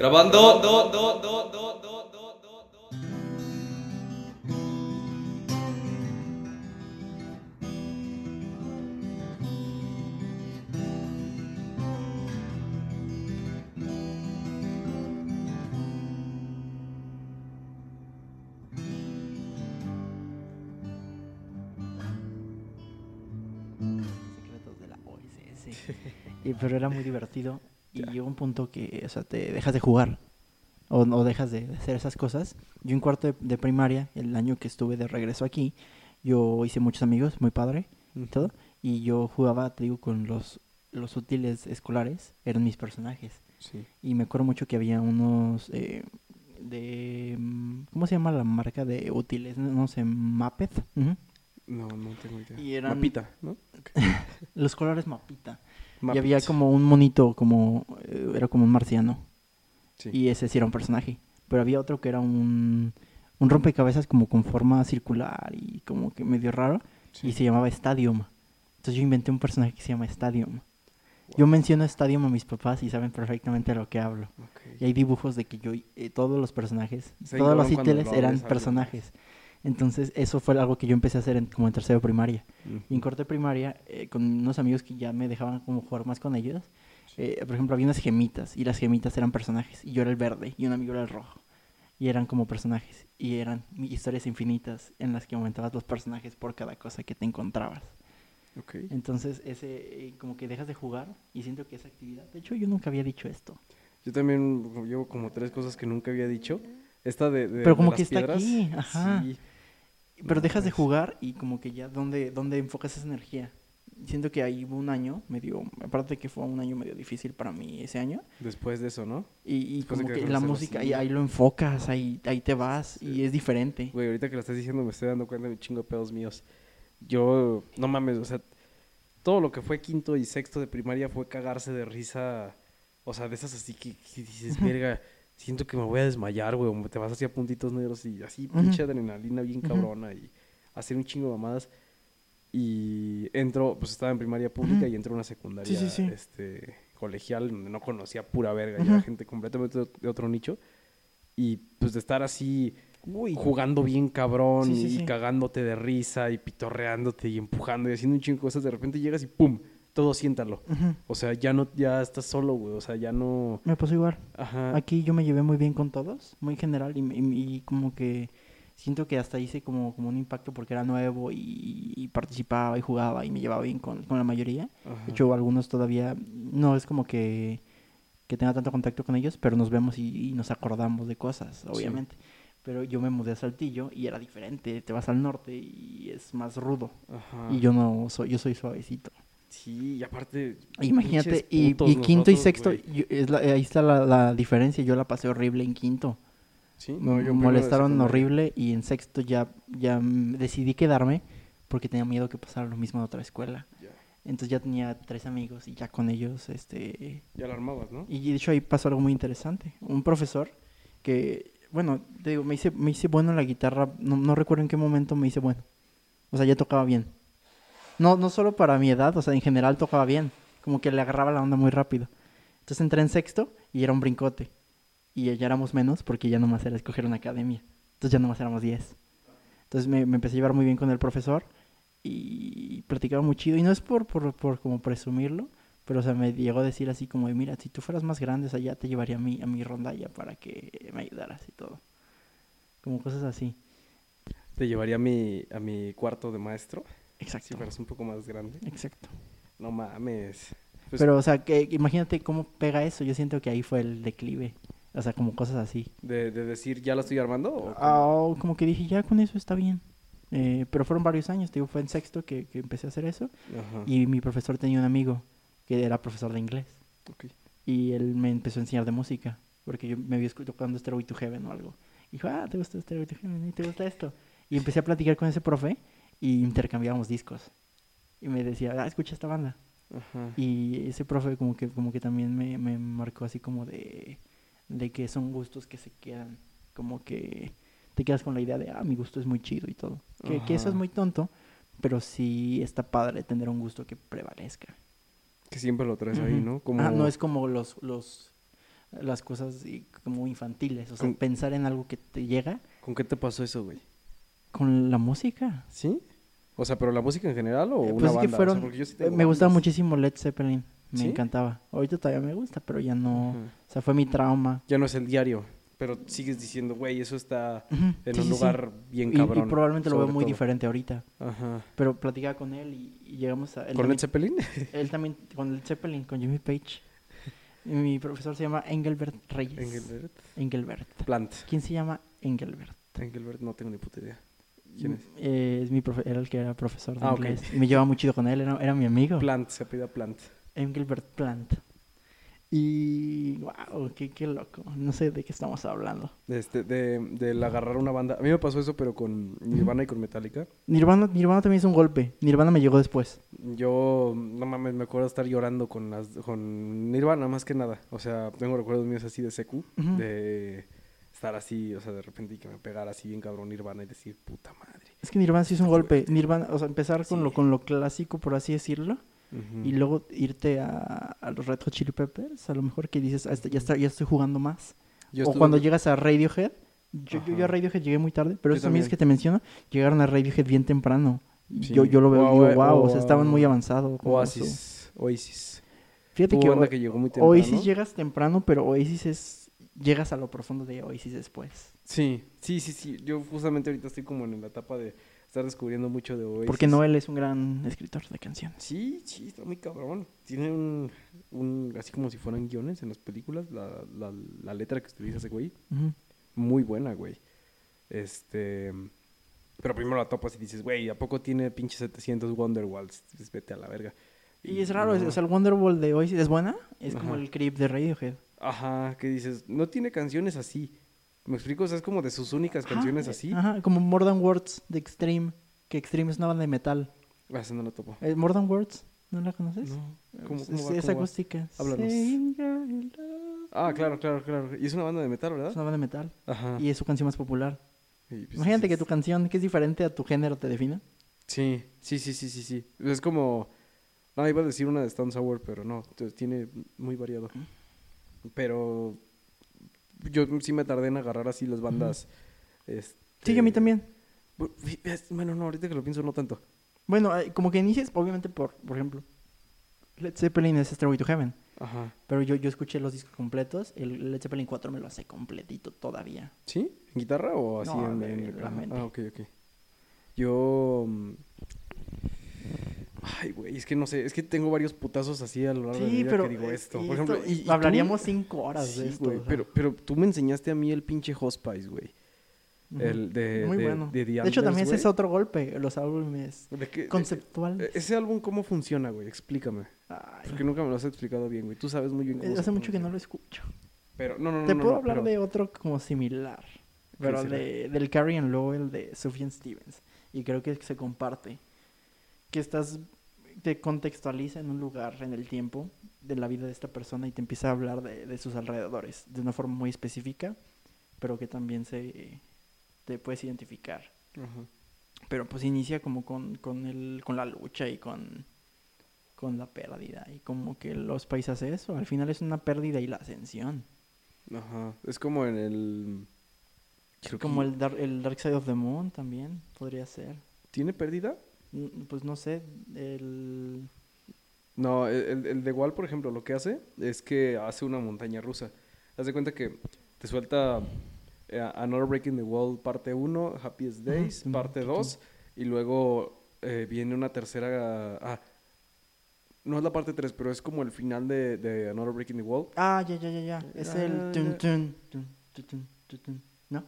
Grabando. secretos de la OSS. Y- pero era muy divertido. Y llegó un punto que, o sea, te dejas de jugar. O, o dejas de hacer esas cosas. Yo en cuarto de, de primaria, el año que estuve de regreso aquí, yo hice muchos amigos, muy padre y todo. Y yo jugaba, te digo, con los, los útiles escolares. Eran mis personajes. Sí. Y me acuerdo mucho que había unos eh, de... ¿Cómo se llama la marca de útiles? No, sé, Mapet. Ujú. No, no tengo idea. Y eran- Mapita, ¿no? Los colores Mapita. Y había como un monito, como eh, era como un marciano. Sí. Y ese sí era un personaje. Pero había otro que era un, un rompecabezas como con forma circular y como que medio raro. Sí. Y se llamaba Stadium. Entonces yo inventé un personaje que se llama Stadium. Yo menciono Stadium a mis papás y saben perfectamente de lo que hablo. Y hay dibujos de que yo, eh, todos los personajes, Se todos los ítems eran personajes. Entonces eso fue algo que yo empecé a hacer en, como en tercero de primaria. Y en corte de primaria, eh, con unos amigos que ya me dejaban como jugar más con ellos, eh, por ejemplo, había unas gemitas y las gemitas eran personajes. Y yo era el verde y un amigo era el rojo. Y eran como personajes. Y eran historias infinitas en las que aumentabas los personajes por cada cosa que te encontrabas. Ok. Entonces, ese, eh, como que dejas de jugar y siento que esa actividad. De hecho, yo nunca había dicho esto. Yo también llevo como tres cosas que nunca había dicho. Esta de, de- Pero de como las que está piedras, aquí, ajá. sí. Pero dejas de pues, jugar y como que ya, ¿dónde, ¿dónde enfocas esa energía? Siento que ahí hubo un año medio, aparte que fue un año medio difícil para mí ese año, Después de eso, ¿no? y, como que que la música, y ahí lo enfocas, ahí, ahí te vas, Sí. y es diferente. Güey, ahorita que lo estás diciendo me estoy dando cuenta de un chingo de pedos míos. Yo, no mames, o sea, todo lo que fue quinto y sexto de primaria fue cagarse de risa. O sea, de esas así que, que dices, verga, siento que me voy a desmayar, güey. o Te vas así a puntitos negros y así, Ujú. pinche adrenalina bien cabrona y hacer un chingo de mamadas. Y entro, pues estaba en primaria pública y entro a una secundaria Sí, sí, sí. Este, colegial donde no conocía pura verga, y Ujú. era gente completamente de- otro nicho. Y pues de estar así Uy, jugando bien cabrón y cagándote de risa y pitorreándote y empujando y haciendo un chingo de cosas, de repente llegas y ¡pum! Todo siéntalo. O sea, ya no, ya estás solo, güey. O sea, ya no. me pasó igual. Ajá. Aquí yo me llevé muy bien con todos, muy general, y, y- y como que siento que hasta hice como, como un impacto porque era nuevo y, y participaba y jugaba y me llevaba bien con, con la mayoría. Ajá. De hecho, algunos todavía no es como que, que tenga tanto contacto con ellos, pero nos vemos y, y nos acordamos de cosas, obviamente. Pero yo me mudé a Saltillo y era diferente. Te vas al norte y es más rudo. Ajá. Y yo no soy, yo soy suavecito. Sí, y aparte. Imagínate, y, quinto y sexto, yo- es la- ahí está la, la diferencia. Yo la pasé horrible en quinto. Sí, Me yo molestaron horrible y en sexto ya, ya decidí quedarme porque tenía miedo que pasara lo mismo en otra escuela. Ya. Entonces ya tenía tres amigos y ya con ellos, este... Ya la armabas, ¿no? Y de hecho ahí pasó algo muy interesante. Un profesor que, bueno, te digo, me hice, me hice bueno en la guitarra, no, no recuerdo en qué momento me hice bueno. O sea, ya tocaba bien. No, no solo para mi edad, o sea, en general tocaba bien. Como que le agarraba la onda muy rápido. Entonces entré en sexto y era un brincote. Y ya éramos menos porque ya nomás era escoger una academia. Entonces ya nomás éramos 10. Entonces me, me empecé a llevar muy bien con el profesor y platicaba muy chido. Y no es por, por, por como presumirlo, pero o sea, me llegó a decir así como, mira, si tú fueras más grande, o sea, ya te llevaría a mi, a mi rondalla para que me ayudaras y todo. Como cosas así. Te llevaría a mi, a mi cuarto de maestro. Exacto. Si fueras un poco más grande. Exacto. No mames. Pues, pero, o sea, que imagínate cómo pega eso. Yo siento que ahí fue el declive. O sea, como cosas así. de, de decir, ¿ya lo estoy armando? o? Ah, como que dije, ya con eso está bien. Eh, pero fueron varios años, te digo, fue en sexto que, que empecé a hacer eso. Ajá. Y mi profesor tenía un amigo que era profesor de inglés. Ok. Y él me empezó a enseñar de música. Porque yo me había tocando Stairway to Heaven o algo. Y dijo, ah, ¿te gusta Stairway to Heaven? ¿Y te gusta esto? Y empecé a platicar con ese profe y intercambiábamos discos. Y me decía, ah, escucha esta banda. Ajá. Y ese profe como que, como que también me, me marcó así como de, de que son gustos que se quedan. Como que te quedas con la idea de, ah, mi gusto es muy chido y todo. Que, que eso es muy tonto, pero sí está padre tener un gusto que prevalezca. Que siempre lo traes ahí. ¿no? Como... Ah, no es como los, los, las cosas como infantiles. O sea, Con- pensar en algo que te llega ¿Con qué te pasó eso, güey? con la música. ¿Sí? O sea, ¿pero la música en general o Eh, una pues es banda? que O sea, fueron... porque yo sí tengo me gustaba muchísimo Led Zeppelin. Me ¿Sí? encantaba. Ahorita todavía me gusta, pero ya no... Ujú. O sea, fue mi trauma. Ya no es el diario, pero sigues diciendo, güey, eso está Ujú, en sí, un sí, lugar bien Y- cabrón. Y, probablemente lo veo muy todo. diferente ahorita. Ajá. Pero platicaba con él y, y llegamos a... Él ¿Con Led también, Zeppelin? él también, con Led Zeppelin, con Jimmy Page. Y mi profesor se llama Engelbert Reyes. Engelbert. Engelbert. Plant. ¿Quién se llama Engelbert? Engelbert, no tengo ni puta idea. ¿Quién es? Eh, es mi profe era el que era profesor de Ah, inglés. Y me llevaba muy chido con él, era, era mi amigo. Plant, se apellida Plant. Engelbert Plant. Y wow, qué, qué loco. No sé de qué estamos hablando. Este, de, del agarrar una banda. A mí me pasó eso, pero con Nirvana y con Metallica. Nirvana, Nirvana también hizo un golpe. Nirvana me llegó después. Yo, no mames, me acuerdo estar llorando con las con Nirvana más que nada. O sea, tengo recuerdos míos así de secu, Ujú. de estar así, o sea, de repente y que me pegara así bien cabrón Nirvana y decir, puta madre. Es que Nirvana sí hizo un golpe. Nirvana, o sea, empezar con, Sí. lo, con lo clásico, por así decirlo. Y luego irte a, a los Red Hot Chili Peppers. A lo mejor que dices, "Ah, este- ya, está, ya estoy jugando más. Yo o cuando llegas a Radiohead. Yo, yo, yo a. Radiohead llegué muy tarde, pero esos amigos también. que te menciono llegaron a Radiohead bien temprano. Sí. Yo, yo lo veo y digo, wow, o sea, estaban muy avanzados. con eso". Oasis. Oasis. Fíjate que, que llegó muy temprano. Oasis llegas temprano, pero Oasis es... Llegas a lo profundo de Oasis después. Sí, sí, sí, sí. Yo justamente ahorita estoy como en la etapa de estar descubriendo mucho de Oasis. Porque Noel es un gran escritor de canciones. Sí, sí, está muy cabrón. Tiene un, un así como si fueran guiones en las películas, la, la, la letra que utiliza ese güey, muy buena, güey. Este, pero primero la topas y dices, güey, ¿a poco tiene pinche 700 Wonderwalls? Vete a la verga. Y es raro, es- o sea, el Wonderwall de Oasis es buena. Es como el creep de Radiohead. Ajá, que dices, no tiene canciones así. ¿Me explico? O sea, es como de sus únicas canciones Ajá, así. Ajá, como More Than Words de Extreme. Que Extreme es una banda de metal. Ah, esa no la topo. Eh, More Than Words, ¿no la conoces? No. ¿Cómo, Es- cómo es, va? es ¿Cómo va? acústica. Háblanos. Ah, claro, claro, claro. Y es una banda de metal, Es ¿verdad? una banda de metal. Ajá. Y es su canción más popular. Y, pues, Imagínate que es- tu canción, que es diferente a tu género, te defina. Sí, sí, sí, sí, sí, sí. Es como... No, iba a decir una de Stone Sour, pero no. entonces Tiene muy variado. Pero... Yo sí me tardé en agarrar así las bandas. este, Sí, a mí también. Bueno, no, ahorita que lo pienso no tanto. Bueno, como que inicias, obviamente, por, por ejemplo, Led Zeppelin es Stairway to Heaven. Ajá. Pero yo, yo escuché los discos completos. El Led Zeppelin 4 me lo hace completito todavía. ¿Sí? ¿En guitarra o así No, en, en- la mente. Ah, ok, ok. Yo... Ay, güey, es que no sé, es que tengo varios putazos así a lo largo de mi vida pero. que digo eh, esto. Por ejemplo, esto- y, y tú- hablaríamos cinco horas de esto. güey, o sea. pero, pero tú me enseñaste a mí el pinche Hospice, güey. El de, Muy de, bueno. de, hecho, también ese es otro golpe. Los álbumes güey. ¿De qué- conceptuales. ese álbum, ¿cómo funciona, güey? Explícame. Ay, Porque nunca me lo has explicado bien, güey. Tú sabes muy bien cómo eh, hace mucho que no lo escucho. Pero, no, no, no. Te no, puedo no, hablar pero- de otro como similar. Pero de, del Carrie and Lowell de Sufjan Stevens. Y creo que se comparte. Que estás. Te contextualiza en un lugar, en el tiempo, de la vida de esta persona y te empieza a hablar de, de sus alrededores. De una forma muy específica, pero que también se. te puedes identificar. Pero pues inicia como con, con, el, con la lucha y con, con la pérdida. Y como que los países eso. Al final es una pérdida y la ascensión. Ajá. Es como en el... creo que- Como el, Dar- el Dark Side of the Moon también podría ser. ¿Tiene pérdida? Pues no sé, el... No, el, el- de Wall, por ejemplo, lo que hace es que hace una montaña rusa. Haz de cuenta que te suelta eh, Another Breaking the Wall parte 1, Happiest Days, Simón, parte sí, 2, y luego eh, viene una tercera... Ah, no es la parte 3, pero es como el final de, de Another Breaking the Wall. Ah, ya, ya, ya, ya. Es Ah, el... tun, tun, tun. ¿No?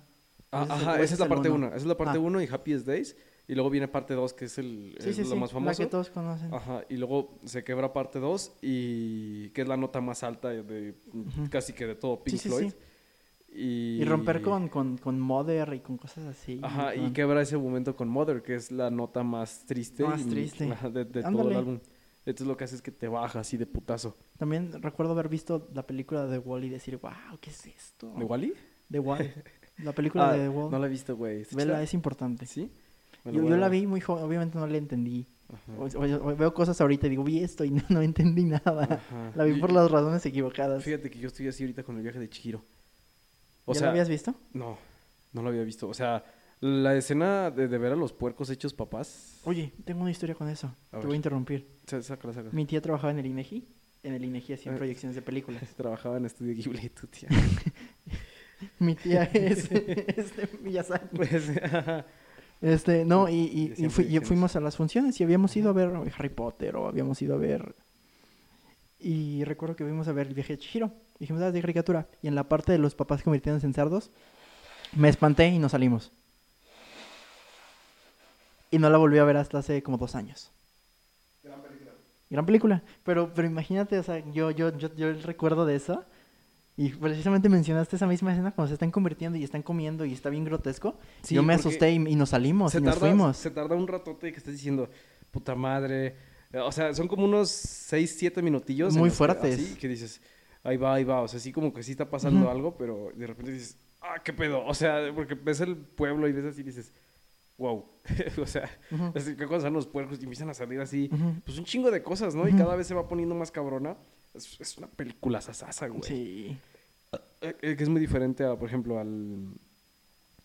Ah, ajá, esa es es la parte uno. 1. Esa es la parte Ah. 1 y Happiest Days. Y luego viene parte 2, que es, el, Sí, es sí, lo sí. más La famoso. que todos conocen. Ajá, y luego se quebra parte 2 y que es la nota más alta de casi que de todo Pink Floyd. sí. Y, Y romper con, con, con Mother y con cosas así. Ajá, y con- quebra ese momento con Mother, que es la nota más triste, Más y- triste. de, de todo el álbum. Entonces lo que hace es que te baja así de putazo. También recuerdo haber visto la película de The Wall y decir, wow, ¿qué es esto? ¿De Wally? The Wall. La película Ah, de The Wall. No la he visto, güey. ¿Está Vela, es importante. ¿Sí? Yo, yo la vi muy joven, obviamente no la entendí. Ajá. O- o- o veo cosas ahorita y digo, vi esto y no, no entendí nada. Ajá. La vi por las razones equivocadas. Fíjate que yo estoy así ahorita con el viaje de Chihiro. O ¿Ya sea, lo habías visto? no, no lo había visto. O sea, la escena de, de ver a los puercos hechos papás. Oye, tengo una historia con eso. A Te ver. voy a interrumpir. Sácala, sácala. Mi tía trabajaba en el INEGI. En el INEGI hacían Eh. proyecciones de películas. Trabajaba en Estudio Ghibli, tu tía. Mi tía es, es de Miyazaki. Pues, ajá. Este, no, y, y- Y fui- y fuimos a las funciones y habíamos ido a ver Harry Potter o habíamos ido a ver... Y recuerdo que fuimos a ver el viaje de Chihiro. Dijimos, ah, es de caricatura. Y en la parte de los papás convirtiéndose en cerdos, me espanté y nos salimos. Y no la volví a ver hasta hace como dos años. Gran película. Pero, pero imagínate, o sea, yo, yo, yo, yo recuerdo de eso. Y precisamente mencionaste esa misma escena cuando se están convirtiendo y están comiendo y está bien grotesco. Sí, yo me asusté y, y nos salimos se y nos tarda, fuimos. Se tarda un ratote que estás diciendo, puta madre. O sea, son como unos 6, 7 minutillos. Muy fuertes. así, que dices, ahí va, ahí va. O sea, sí como que sí está pasando Ujú. algo, pero de repente dices, ah, qué pedo. O sea, porque ves el pueblo y ves así y dices, wow. o sea, Ujú, es que cuando salen los puercos y empiezan a salir así, ujú. pues un chingo de cosas, ¿no? Y cada vez se va poniendo más cabrona. Es, es una película sasasa, güey. Sí. Eh, eh, que es muy diferente a, por ejemplo, al...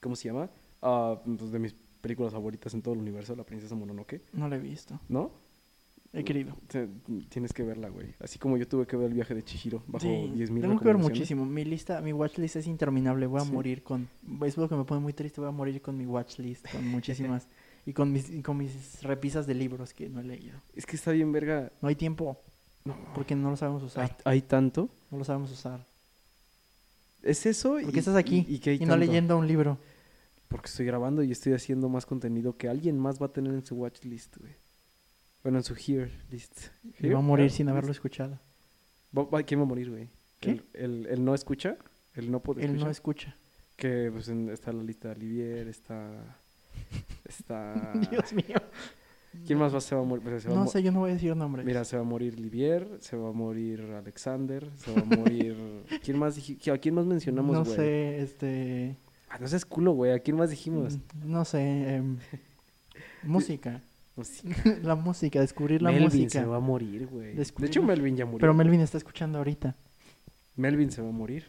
¿Cómo se llama? Pues, de mis películas favoritas en todo el universo, La Princesa Mononoke, No la he visto. ¿no? He querido. Te- tienes que verla, güey. Así como yo tuve que ver el viaje de Chihiro bajo Sí, 10.000 tengo que ver muchísimo. Mi lista, mi watchlist es interminable. Voy a Sí. morir con... Es lo que me pone muy triste. Voy a morir con mi watchlist, con muchísimas... y con mis, y con mis repisas de libros que no he leído. Es que está bien verga. No hay tiempo No, porque no lo sabemos usar. hay tanto. No lo sabemos usar. Es eso Porque y, estás aquí y, y que hay y no tanto. leyendo un libro. Porque estoy grabando y estoy haciendo más contenido que alguien más va a tener en su watchlist, güey. Bueno, en su here list. Y va a morir sin haberlo escuchado. ¿Quién va a morir, güey? ¿Qué? El, el, el no escucha, el no puede escuchar. no escucha. Que pues en- está la lista de Olivier, está... Está... Dios mío. ¿Quién más va, se va a morir? Pues, se va a No sé, yo no voy a decir nombres. Mira, se va a morir Livier, se va a morir Alexander, se va a morir... ¿Quién más ¿A quién más mencionamos, no güey? sé, este... Ah, no seas culo, güey. ¿A quién más dijimos? mm, No sé, em, música. Pues, la música, descubrir la Melvin música. se va a morir, güey. De hecho, Melvin ya murió. Pero Melvin está escuchando ahorita. Melvin se va a morir.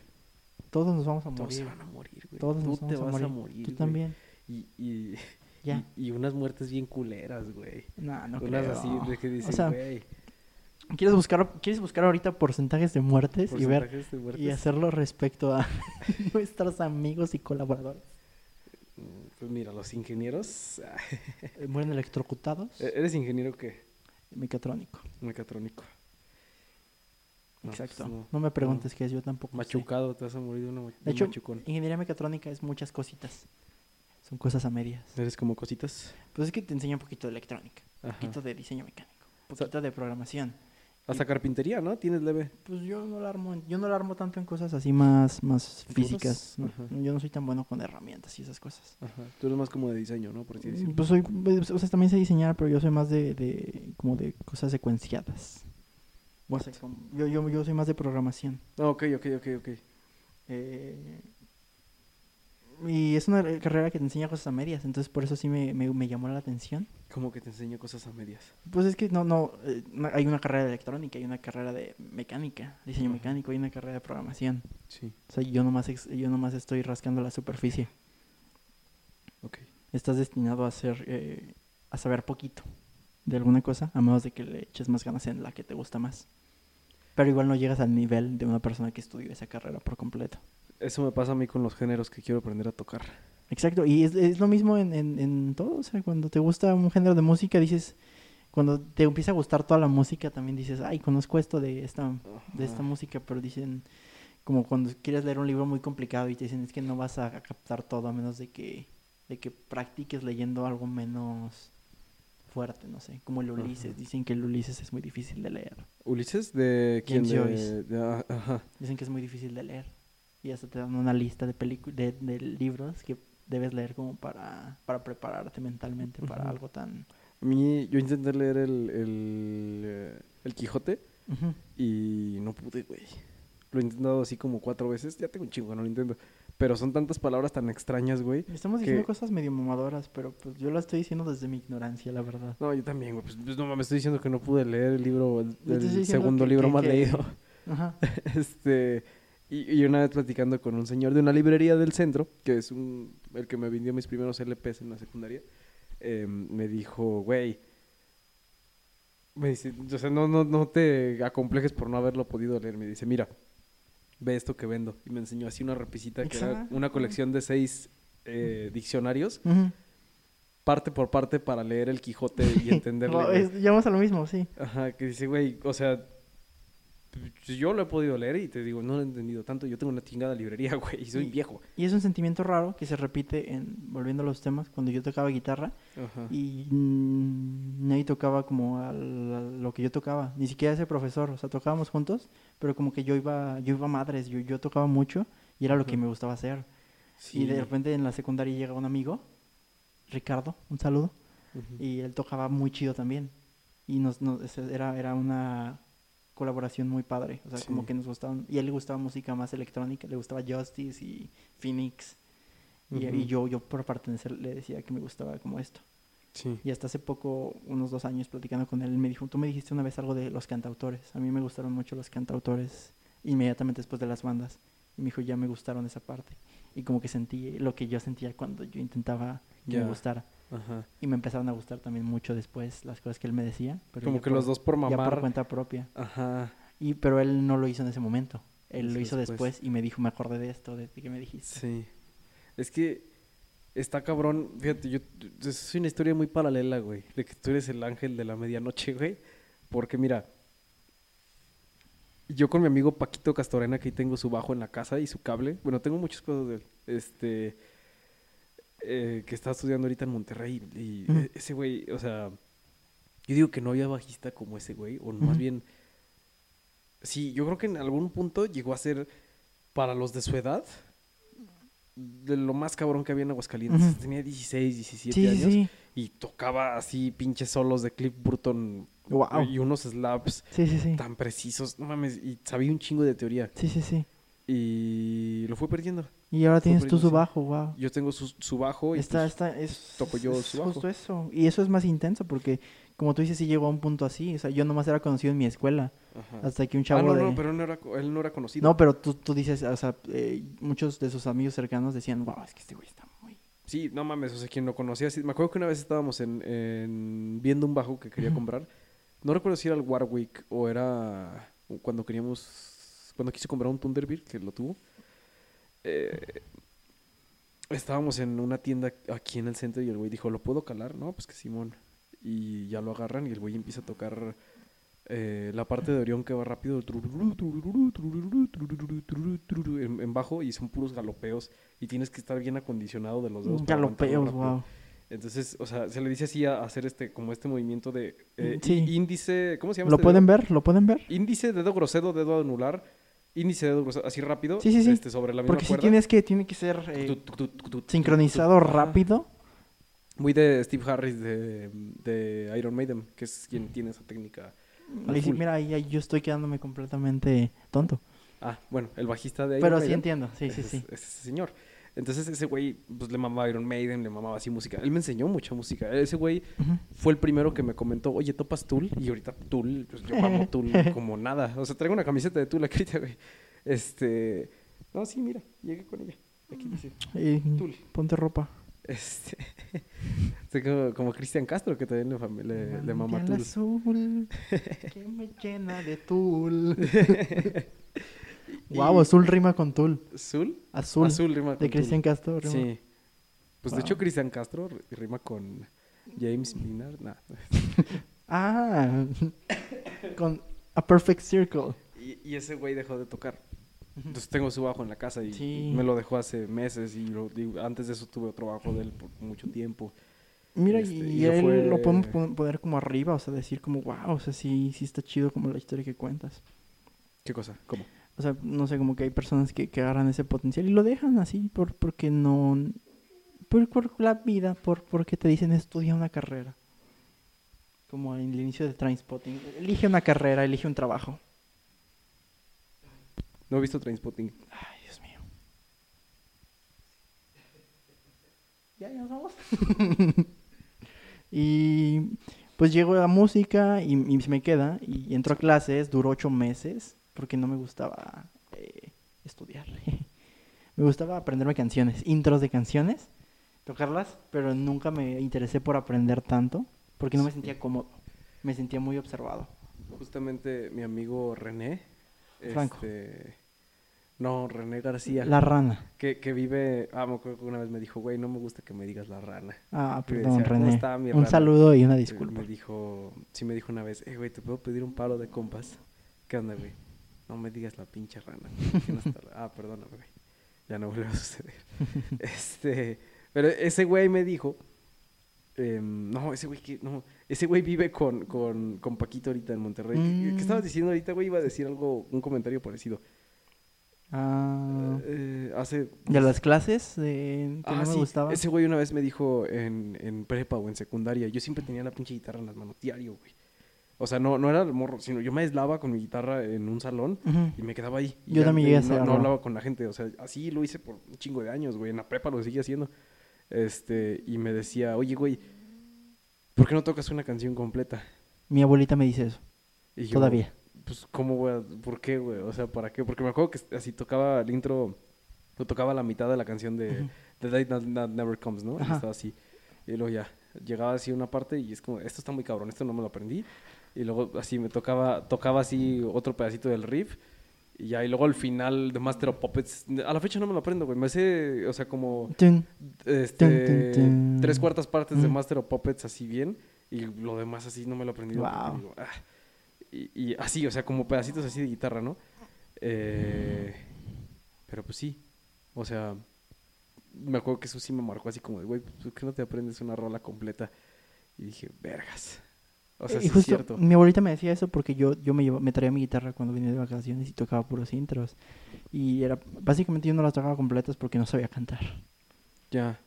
Todos nos vamos a Todos se morir. van a morir, güey. Todos Tú nos te vamos a vas morir. a morir, Tú güey. también. Y, y, Ya. y, y unas muertes bien culeras, güey. No, no unas creo. así de que dices, o sea, güey. ¿quieres buscar, ¿quieres buscar ahorita porcentajes de muertes y ver porcentajes de muertes. y hacerlo respecto a nuestros amigos y colaboradores? Pues mira, los ingenieros... Eh, ¿Mueren electrocutados? ¿Eres ingeniero qué? Mecatrónico. Mecatrónico. No, pues Exacto. no. no. me preguntes qué es, yo tampoco sé. Machucado, te vas a morir de, una, hecho, machucón. ingeniería mecatrónica es muchas cositas. Son cosas a medias. ¿Eres como cositas? Pues es que te enseña un poquito de electrónica, un poquito de diseño mecánico, un poquito de programación. Hasta carpintería, ¿no? Tienes leve. Pues yo no la armo, yo no la armo tanto en cosas así más, más ¿En físicas. Yo no soy tan bueno con herramientas y esas cosas. Ajá. Tú eres más como de diseño, ¿no? Por así decirlo. Pues soy, pues, o sea, también sé diseñar, pero yo soy más de, de como de cosas secuenciadas. O sea, como- yo, yo, yo soy más de programación. Ah, ok, ok, ok, ok. Eh, y es una carrera que te enseña cosas a medias, entonces por eso sí me, me, me llamó la atención. Como que te enseño cosas a medias. Pues es que no, no, eh, hay una carrera de electrónica, hay una carrera de mecánica, diseño mecánico, hay una carrera de programación. Sí. O sea, yo nomás, ex- yo nomás estoy rascando la superficie. Ok. Estás destinado a hacer, eh, a saber poquito de alguna cosa, a menos de que le eches más ganas en la que te gusta más. Pero igual no llegas al nivel de una persona que estudió esa carrera por completo. Eso me pasa a mí con los géneros que quiero aprender a tocar. Exacto, y es, es lo mismo en, en, en todo, o sea, cuando te gusta un género de música, dices, cuando te empieza a gustar toda la música, también dices, ay, conozco esto de esta, de esta música, pero dicen, como cuando quieres leer un libro muy complicado y te dicen, es que no vas a captar todo a menos de que, de que practiques leyendo algo menos fuerte, no sé, como el Ulises, Ajá. dicen que el Ulises es muy difícil de leer, ¿Ulises? ¿De quién? James De, Joyce. de- ah, ajá. dicen que es muy difícil de leer, y hasta te dan una lista de, de, de libros que debes leer como para, para prepararte mentalmente para algo tan... A mí, yo intenté leer el, el, eh, el Quijote y no pude, güey. Lo he intentado así como cuatro veces. Ya tengo un chingo, no lo intento. Pero son tantas palabras tan extrañas, güey. Estamos que- diciendo cosas medio mamadoras, pero pues yo lo estoy diciendo desde mi ignorancia, la verdad. No, yo también, güey. Pues, pues, no mames, estoy diciendo que no pude leer el libro, el, el segundo que- libro que- más leído. Ajá. Este, y, y una vez platicando con un señor de una librería del centro, que es un, el que me vendió mis primeros LPs en la secundaria, eh, me dijo, güey, me dice, o sea, no, no, no te acomplejes por no haberlo podido leer. Me dice, mira, ve esto que vendo. Y me enseñó así una repisita que era una colección de seis eh, diccionarios, parte por parte para leer el Quijote y entenderle. No, güey. es- llegamos a lo mismo, sí. Ajá, que dice, güey, o sea, yo lo he podido leer y te digo, no lo he entendido tanto. Yo tengo una chingada librería, güey, y soy Y- viejo. Y es un sentimiento raro que se repite en, volviendo a los temas, cuando yo tocaba guitarra Ajá. y mm, nadie tocaba como a lo que yo tocaba, ni siquiera ese profesor, o sea, tocábamos juntos, pero como que yo iba, yo iba a madres, yo, yo tocaba mucho y era lo que Ajá. me gustaba hacer. Sí. Y de repente en la secundaria llega un amigo, Ricardo, un saludo, Ujú. y él tocaba muy chido también. Y nos, nos- era, era una colaboración muy padre. O sea, como que nos gustaban. Y a él le gustaba música más electrónica, le gustaba Justice y Phoenix. Y, yo, yo por pertenecer le decía que me gustaba como esto. Sí. Y hasta hace poco, unos dos años platicando con él, me dijo, tú me dijiste una vez algo de los cantautores. A mí me gustaron mucho los cantautores inmediatamente después de las bandas. Y me dijo, ya me gustaron esa parte. Y como que sentí lo que yo sentía cuando yo intentaba que me gustara. Ajá. Y me empezaron a gustar también mucho después las cosas que él me decía. Pero Como que por- los dos por Ya por mamar. cuenta propia. Ajá. Y, pero él no lo hizo en ese momento. Él lo hizo después. después. y me dijo, me acordé de esto, de de que me dijiste. Sí. Es que está cabrón. Fíjate, yo. Es una historia muy paralela, güey. De que tú eres el ángel de la medianoche, güey. Porque mira. Yo con mi amigo Paquito Castorena, que ahí tengo su bajo en la casa y su cable. Bueno, tengo muchas cosas de él. Este. Eh, que está estudiando ahorita en Monterrey. Y Ujú. e- ese güey, o sea. Yo digo que no había bajista como ese güey. O más bien. Sí, yo creo que en algún punto llegó a ser. Para los de su edad. De lo más cabrón que había en Aguascalientes. Tenía 16, 17 Sí, sí, años. sí. Y tocaba así pinches solos de Cliff Burton. Wow. Y unos slaps Sí, sí, sí. tan precisos. No mames. Y sabía un chingo de teoría. Sí, sí, sí. Y lo fue perdiendo. Y ahora tienes tú su bajo, wow. Yo tengo su, su bajo y Está, pues, está, es, toco yo es su bajo. justo eso. Y eso es más intento porque, como tú dices, sí llegó a un punto así. O sea, yo nomás era conocido en mi escuela. ajá. Hasta que un Ah, chavo no, de... no, pero él no era, él no era conocido. No, pero tú, tú dices, o sea, eh, muchos de sus amigos cercanos decían, wow, es que este güey está muy... Sí, no mames, o sea, quien lo conocía. sí, me acuerdo que una vez estábamos en, en- viendo un bajo que quería comprar. No recuerdo si era el Warwick o era cuando queríamos, cuando quise comprar un Thunderbird, que lo tuvo. Eh, estábamos en una tienda aquí en el centro y el güey dijo, ¿lo puedo calar? No, pues que Simón. Y ya lo agarran y el güey empieza a tocar eh, la parte de Orión que va rápido en, en bajo y son puros galopeos y tienes que estar bien acondicionado de los dedos. Galopeos, wow. Entonces, o sea, se le dice así a hacer este, como este movimiento de eh, Sí. índice, ¿cómo se llama? ¿Lo este pueden dedo? ver? ¿Lo pueden ver? Índice, dedo grosero, dedo anular, índice, dedo grosero, así rápido, Sí, sí, sí. este, sobre la misma Porque sí cuerda. tienes que, tiene que ser eh, Tu, tu, tu, sincronizado rápido. Muy de Steve Harris de, de Iron Maiden, que es quien tiene esa técnica. Ahí sí, mira, ahí, yo estoy quedándome completamente tonto. Ah, bueno, el bajista de Iron Pero sí Maiden. entiendo, sí, sí, es, sí. es ese señor. Entonces ese güey, pues le mamaba Iron Maiden, le mamaba así música. Él me enseñó mucha música. Ese güey fue el primero que me comentó, oye, ¿topas Tool? Y ahorita Tool, pues yo amo Tool como nada. O sea, traigo una camiseta de Tool ahorita, güey. Este... No, sí, mira, llegué con ella. Aquí dice, Eh, Tool. ponte ropa. Este... Como, como Cristian Castro, que también le, le, le mama Tool. azul que me llena de tul. Y- wow, azul rima con tul. ¿Azul? Azul. Azul rima con de. Cristian Castro rima. Sí. Pues de hecho Cristian Castro rima con James Minar. Nah. Ah, con A Perfect Circle. Y, y ese güey dejó de tocar. Entonces tengo su bajo en la casa y Sí. me lo dejó hace meses y lo- digo, antes de eso tuve otro bajo de él por mucho tiempo. Mira, Este, y y él fue- lo podemos pon- poner como arriba, o sea, decir como, wow, o sea, sí, sí está chido como la historia que cuentas. ¿Qué cosa? ¿Cómo? O sea, no sé, como que hay personas que, que agarran ese potencial y lo dejan así por, porque no... Por, por la vida, por, porque te dicen estudia una carrera. Como en el inicio de Trainspotting. Elige una carrera, elige un trabajo. No he visto Trainspotting. Ay, Dios mío. Ya, ya nos vamos. y pues llego a la música y, y se me queda. Y entro a clases, duró ocho meses, porque no me gustaba eh, estudiar. me gustaba aprenderme canciones, intros de canciones, tocarlas, pero nunca me interesé por aprender tanto, porque no me sentía cómodo. Me sentía muy observado. Justamente mi amigo René. Franco. Este, no, René García. La rana. Que, que vive. Ah, me acuerdo que una vez me dijo, güey, no me gusta que me digas la rana. Ah, perdón, decía, ¿cómo René. está mi Un rana? saludo y una disculpa. Me dijo, sí me dijo una vez, eh, güey, ¿te puedo pedir un paro de compas? ¿Qué onda, güey? No me digas la pinche rana. güey, que no está la- Ah, perdóname, güey. Ya no vuelve a suceder. este, pero ese güey me dijo, em, no, ese güey que, no, ese güey vive con, con, con Paquito ahorita en Monterrey. ¿Qué, Mm. qué estabas diciendo ahorita, güey? Iba a decir algo, un comentario parecido. Ah, Eh, hace... de las clases de, que Ah, no me sí, gustaba. ese güey una vez me dijo en, en prepa o en secundaria, yo siempre tenía la pinche guitarra en las manos, diario, güey. O sea, no, no era el morro, sino yo me aislaba con mi guitarra en un salón y me quedaba ahí. Y Yo ya, también llegué a no, no hablaba con la gente, o sea, así lo hice por un chingo de años, güey. En la prepa lo seguía haciendo. Este, y me decía, oye, güey, ¿por qué no tocas una canción completa? Mi abuelita me dice eso. Y yo, Todavía. Pues, ¿cómo, güey? ¿Por qué, güey? O sea, ¿para qué? Porque me acuerdo que así tocaba el intro, lo tocaba la mitad de la canción de. The Day That, That Never Comes, ¿no? Y estaba así. Y luego ya, llegaba así una parte y es como, esto está muy cabrón, esto no me lo aprendí. Y luego así me tocaba, tocaba así otro pedacito del riff. Y ya, y luego al final de Master of Puppets, a la fecha no me lo aprendo, güey. Me sé, o sea, como este, tres cuartas partes de Mm. Master of Puppets así bien. Y lo demás así no me lo he aprendido. porque Wow. digo, ah. y, y así, o sea, como pedacitos así de guitarra, ¿no? Eh, pero pues sí, o sea, me acuerdo que eso sí me marcó así como de, güey, ¿por qué no te aprendes una rola completa? Y dije, vergas. O sea, y sí es justo cierto. mi abuelita me decía eso porque yo, yo me, lleva- me traía mi guitarra cuando venía de vacaciones y tocaba puros intros. Y era básicamente yo no las tocaba completas porque no sabía cantar. Ya.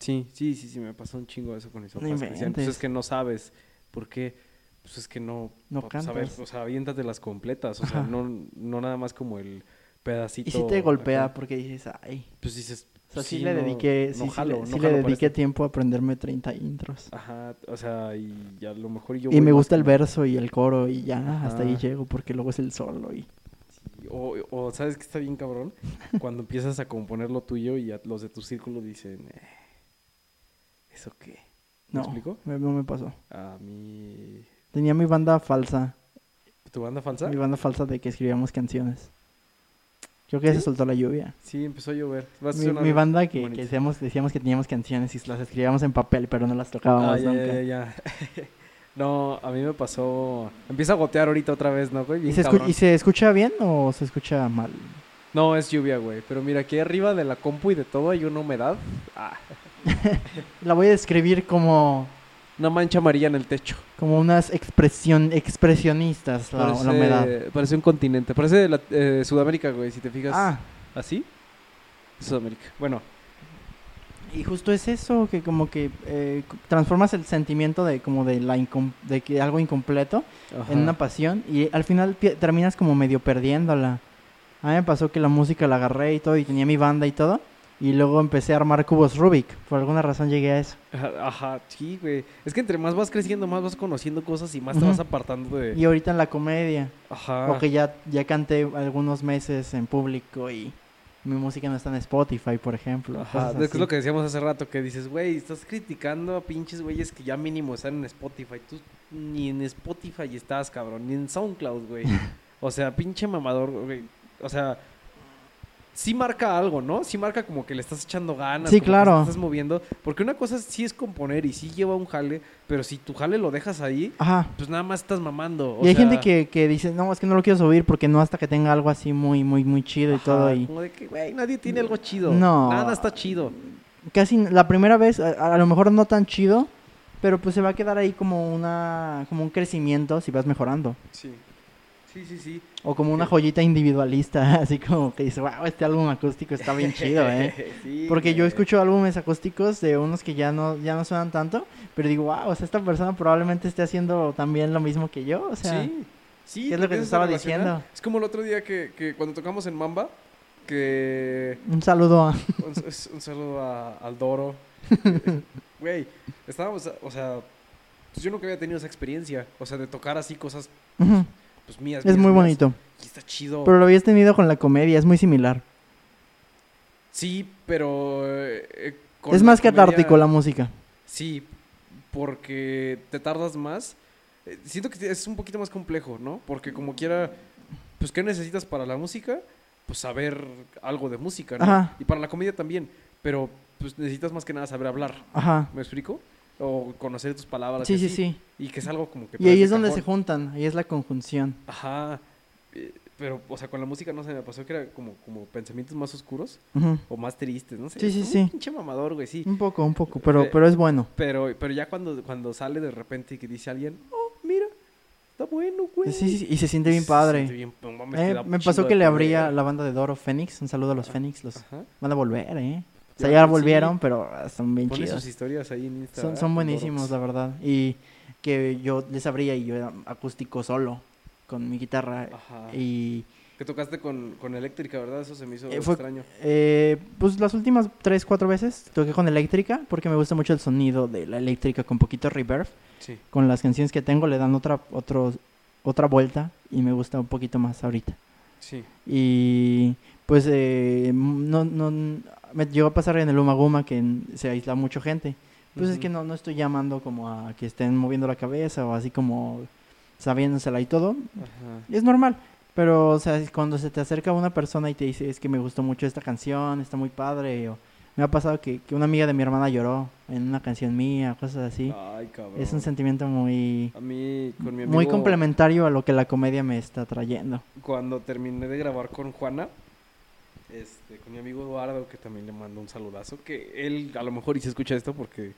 Sí, sí, sí, sí, me pasó un chingo eso con mis papás. decían, pues es que no sabes. ¿Por qué? Pues es que no... No pues, cantas. o sea, aviéntate las completas. O sea, no, no nada más como el pedacito. Y sí te golpea porque dices, ay. Pues dices... O sea, sí, sí, le no- dediqué, no sí, jalo, le, no dediqué tiempo a aprenderme 30 intros. Ajá, o sea, y a lo mejor yo... y me gusta el verso y el coro y ya, hasta ahí llego porque luego es el solo y... O, o ¿sabes qué está bien cabrón? Cuando empiezas a componer lo tuyo y a los de tu círculo dicen... "Eh, ¿Eso qué? ¿Me No, explico? me- no me pasó. A mí... Tenía mi banda falsa, ¿Tu banda falsa? mi banda falsa de que escribíamos canciones. Creo que ya se ¿Sí? soltó la lluvia. Sí, empezó a llover. A Mi, banda que, decíamos, decíamos que teníamos canciones y las escribíamos en papel, pero no las tocábamos Ah, ya, nunca. ya, ya. no, a mí me pasó... Empieza a gotear ahorita otra vez, ¿no, güey? ¿Y Bien se, escu- cabrón. ¿Y se escucha bien o se escucha mal? No, es lluvia, güey. Pero mira, aquí arriba de la compu y de todo hay una humedad. Ah, La voy a describir como, una mancha amarilla en el techo. como unas expresión, expresionistas, la, la humedad. parece un continente. Parece de la- eh, Sudamérica, güey, si te fijas. Ah, ¿Así? Sudamérica. Bueno, y justo es eso, que como que eh, transformas el sentimiento de como de, la incom- de que algo incompleto ajá. en una pasión y al final terminas como medio perdiéndola. A mí me pasó que la música la agarré y todo y tenía mi banda y todo y luego empecé a armar cubos Rubik. Por alguna razón llegué a eso. Ajá, sí, güey. Es que entre más vas creciendo, más vas conociendo cosas y más te vas apartando de... Y ahorita en la comedia, Ajá. porque ya, ya canté algunos meses en público y mi música no está en Spotify, por ejemplo. Ajá, es lo que decíamos hace rato, que dices, güey, estás criticando a pinches güeyes que ya mínimo están en Spotify. Tú ni en Spotify estás, cabrón, ni en SoundCloud, güey. o sea, pinche mamador, güey. O sea, sí marca algo, ¿no? Sí marca como que le estás echando ganas. Sí, como que claro. te estás moviendo. Porque una cosa sí es componer y sí lleva un jale, pero si tu jale lo dejas ahí, Ajá. pues nada más estás mamando. o Y hay sea, gente que, que dice, no, es que no lo quiero subir porque no hasta que tenga algo así muy, muy, muy chido y todo. Y Como de que, güey, nadie tiene algo chido. No. Nada está chido. casi la primera vez, a, a lo mejor no tan chido, pero pues se va a quedar ahí como una, como un crecimiento si vas mejorando. Sí. Sí, sí, sí. O como una Sí. joyita individualista, así como que dice, wow, este álbum acústico está bien chido, ¿eh? Sí, Porque yo escucho álbumes acústicos de unos que ya no, ya no suenan tanto, pero digo, wow, o sea, esta persona probablemente esté haciendo también lo mismo que yo, o sea, sí, Sí, ¿Qué es lo que te estaba diciendo? Es como el otro día que, que cuando tocamos en Mamba, que Un saludo a... un, saludo a, al Doro. Güey, estábamos, o sea, pues yo nunca había tenido esa experiencia, o sea, de tocar así cosas, Ujú. Pues mías. Es mías, muy mías. bonito. Y está chido. Pero lo habías tenido con la comedia, es muy similar. Sí, pero... eh, eh, con Es más catártico comedia- la música. Sí, porque te tardas más. Eh, Siento que es un poquito más complejo, ¿no? Porque como quiera, pues ¿qué necesitas para la música? Pues saber algo de música, ¿no? Ajá. Y para la comedia también, pero pues necesitas más que nada saber hablar, Ajá. ¿me explico? O conocer tus palabras. Sí, sí, así, sí. Y que es algo como que... Y ahí es donde cajón. se juntan, ahí es la conjunción. Ajá. Eh, Pero, o sea, con la música no se me pasó que era como, como pensamientos más oscuros Ujú. o más tristes, no sé. Sí, sí, sí. Un pinche mamador, güey, sí. Un poco, un poco, pero, Eh, pero es bueno. Pero, pero ya cuando, cuando sale de repente y que dice alguien, oh, mira, está bueno, güey. Sí, sí, y se siente bien padre. siente bien, no mames, Eh, me pasó que le abría la banda de Doro Fénix. Un saludo a los Ajá. Fénix. Los Ajá. van a volver, ¿eh? Sea, Ya, ya sí. volvieron, pero ah, son bien Pone chidos. sus historias ahí en Instagram. Son, son buenísimos, la verdad. Y que yo les abría y yo era acústico solo con mi guitarra. Ajá. Y Que tocaste con, con eléctrica, ¿verdad? Eso se me hizo Eh, fue- extraño. eh, pues las últimas tres, cuatro veces toqué con eléctrica porque me gusta mucho el sonido de la eléctrica con poquito reverb. Sí. Con las canciones que tengo le dan otra, otro, otra vuelta y me gusta un poquito más ahorita. Sí. Y pues eh, no, no, me llegó a pasar en el Umaguma que se aísla mucho gente. Pues es Ujú. que no, no estoy llamando como a que estén moviendo la cabeza o así como sabiéndosela y todo. Ajá. Es normal. Pero, o sea, cuando se te acerca una persona y te dice, es que me gustó mucho esta canción, está muy padre. O me ha pasado que, que una amiga de mi hermana lloró en una canción mía, cosas así. Ay, cabrón. Es un sentimiento muy, A mí, con mi amigo... muy complementario a lo que la comedia me está trayendo. Cuando terminé de grabar con Juana, este, con mi amigo Eduardo, que también le mando un saludazo, que él a lo mejor y se escucha esto porque...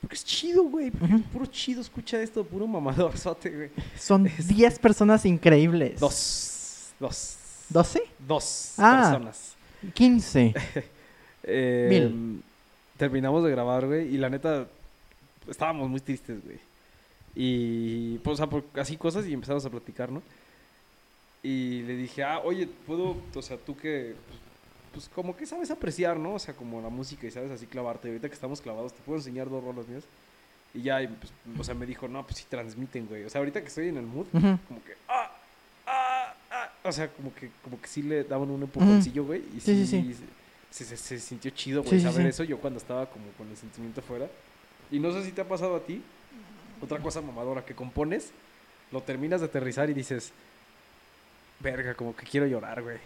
Porque es chido, güey. Porque Ujú. puro chido escucha esto, puro mamadorzote, güey. Son 10 personas increíbles. Dos. Dos. ¿12? Dos Ah. personas. 15. Eh, Mil. Terminamos de grabar, güey, y la neta, estábamos muy tristes, güey. Y, pues, así cosas y empezamos a platicar, ¿no? Y le dije, ah, oye, puedo, o sea, tú que, pues, pues, como que sabes apreciar, ¿no? O sea, como la música y sabes así clavarte. Ahorita que estamos clavados, te puedo enseñar dos rolas mías. Y ya, y, pues, o sea, me dijo, no, pues sí transmiten, güey. O sea, ahorita que estoy en el mood, como que, ah, ah, ah. O sea, como que, como que sí le daban un empujoncillo, güey. Y Sí, sí, sí, sí. Se, se- se sintió chido, güey, saber eso. Yo cuando estaba como con el sentimiento fuera. Y no sé si te ha pasado a ti. Otra cosa mamadora, que compones, lo terminas de aterrizar y dices, verga, como que quiero llorar, güey.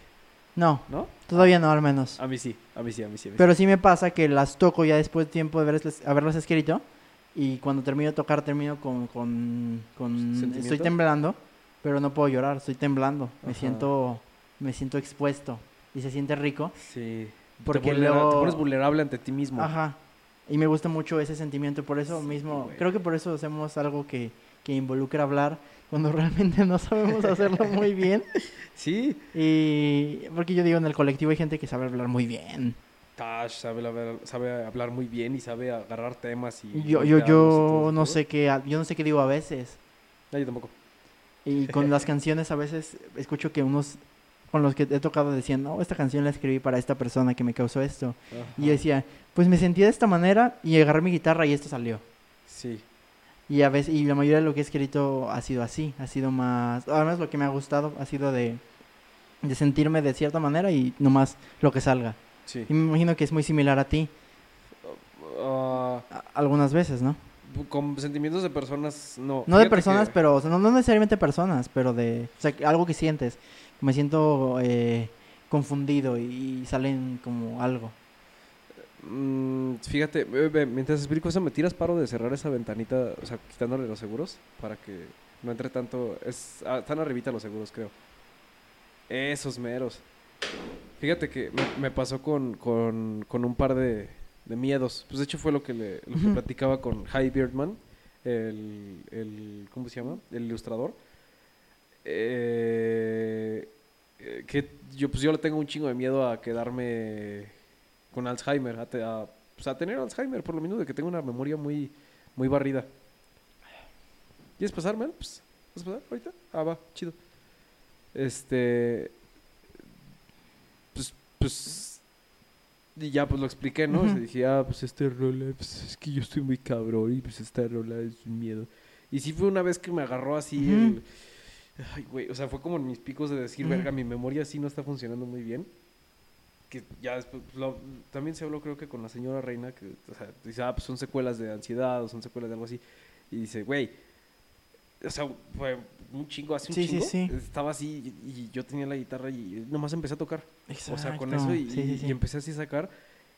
No, ¿No? todavía no, al menos. A mí sí, a mí sí, a mí sí. a mí sí. Pero sí me pasa que las toco ya después de tiempo de haberlas, haberlas escrito. Y cuando termino de tocar, termino con. con, estoy temblando, pero no puedo llorar, estoy temblando. Me siento. Me siento expuesto. Y se siente rico. Sí. Porque te, vulnera- luego- te pones vulnerable ante ti mismo. Ajá. Y me gusta mucho ese sentimiento. Por eso Sí, mismo. güey. Creo que por eso hacemos algo que, que involucra hablar cuando realmente no sabemos hacerlo muy bien. Sí. Y. Porque yo digo, en el colectivo hay gente que sabe hablar muy bien. Tash sabe hablar, sabe hablar muy bien y sabe agarrar temas y... Yo, yo, yo no sé qué, yo no sé qué digo a veces. No, yo tampoco. Y con las canciones a veces escucho que unos con los que he tocado decían, no, esta canción la escribí para esta persona que me causó esto. Y yo decía, pues me sentí de esta manera y agarré mi guitarra y esto salió. Sí. Y a veces, y la mayoría de lo que he escrito ha sido así, ha sido más, además lo que me ha gustado ha sido de, de sentirme de cierta manera y nomás lo que salga. Sí. Y me imagino que es muy similar a ti, Ah, a- algunas veces, ¿no? con sentimientos de personas, no. No de personas, que- pero, o sea, no, no necesariamente personas, pero de, o sea, algo que sientes. Me siento eh, confundido y, y salen como algo. Mm, fíjate, mientras explico eso, me tiras paro de cerrar esa ventanita, o sea, quitándole los seguros, para que no entre tanto. Es, ah, están arribita los seguros, creo. Esos meros. Fíjate que me, me pasó con, con, con un par de, de miedos. Pues de hecho fue lo que, le, lo que Ujú. platicaba con High Beardman, el, el, ¿cómo se llama? El ilustrador. Eh, eh, que yo, pues yo le tengo un chingo de miedo a quedarme con Alzheimer, a, te- a, pues a tener Alzheimer, por lo menos de que tengo una memoria muy, muy barrida. ¿Quieres pasarme? Pues, ¿Vas a pasar ahorita? Ah, va, chido. Este. Pues, pues. Y ya, pues lo expliqué, ¿no? O sea, Ujú. dije, ah, pues este rola, pues es que yo estoy muy cabrón y pues esta rola es un miedo. Y sí fue una vez que me agarró así el. Ay, güey, o sea, fue como en mis picos de decir, verga, mi memoria sí no está funcionando muy bien. Que ya después, lo- también se habló creo que con la señora Reina, que, o sea, dice, ah, pues son secuelas de ansiedad o son secuelas de algo así. Y dice, güey, o sea, fue un chingo, hace un Sí, sí, chingo. sí. Estaba así y, y yo tenía la guitarra y nomás empecé a tocar. O sea, con Exacto. eso y, Sí, sí, y- sí. empecé así a sacar.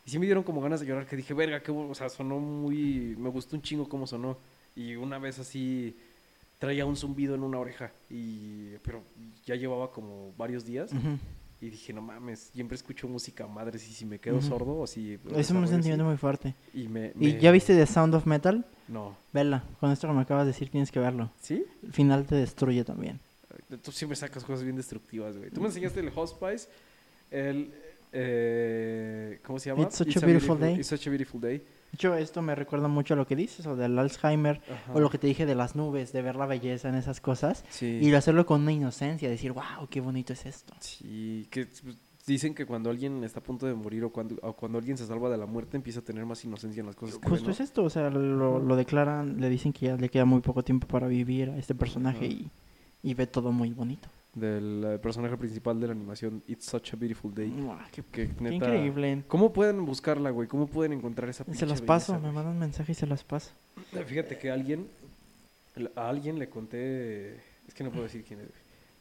Y sí me dieron como ganas de llorar, que dije, verga, qué bueno", o sea, sonó muy, me gustó un chingo cómo sonó. Y una vez así traía un zumbido en una oreja, y pero ya llevaba como varios días. Ujú. Y dije, no mames, siempre escucho música madre, si, si me quedo sordo o si... Es un sentimiento así". muy fuerte. Y me... ¿Y ya viste The Sound of Metal? No. Vela. Con esto que me acabas de decir tienes que verlo. ¿Sí? El final te destruye también. Tú siempre sacas cosas bien destructivas, güey. Tú me enseñaste el Hospice, el... eh, ¿Cómo se llama? It's Such a Beautiful Day. It's Such a Beautiful Day. De hecho, esto me recuerda mucho a lo que dices, o del Alzheimer, Ajá. o lo que te dije de las nubes, de ver la belleza en esas cosas, Sí. y hacerlo con una inocencia, decir, wow, qué bonito es esto. Sí, que dicen que cuando alguien está a punto de morir o cuando, o cuando alguien se salva de la muerte empieza a tener más inocencia en las cosas que Justo ¿no? es esto, o sea, lo, lo declaran, le dicen que ya le queda muy poco tiempo para vivir a este personaje Ajá. y, y ve todo muy bonito. Del eh, personaje principal de la animación It's Such a Beautiful Day. Qué, Que qué neta... increíble. ¿Cómo pueden buscarla, güey? ¿Cómo pueden encontrar esa Se las paso, belleza, me güey? mandan mensaje y se las paso. Fíjate que alguien, a alguien le conté, es que no puedo decir quién es,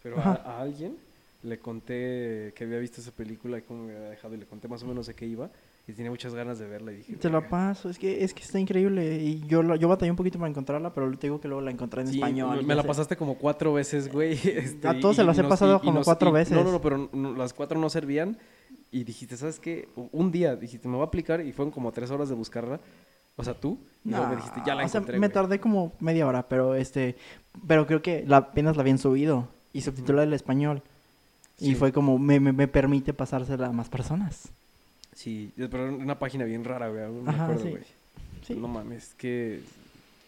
pero a, a alguien le conté que había visto esa película y cómo me había dejado y le conté más o menos de qué iba y tenía muchas ganas de verla y dije... Te la paso, es que, es que está increíble y yo, yo batallé un poquito para encontrarla, pero te digo que luego la encontré en Sí, español. me- la sé. pasaste como cuatro veces, güey. este, A todos se las he nos- pasado y- como nos- cuatro y- veces. No, no, no, pero no, las cuatro no servían. Y dijiste, ¿sabes qué? Un día dijiste, me voy a aplicar y fueron como tres horas de buscarla. O sea, tú. Y luego me No, dijiste, ya la o sea, encontré, me güey". tardé como media hora, pero este, pero creo que la, apenas la habían subido y subtitulada el español. Y fue como, me, me, me permite pasársela a más personas. Sí, pero una página bien rara, güey. aún Me Ajá, acuerdo, sí. güey. Sí. No mames, qué,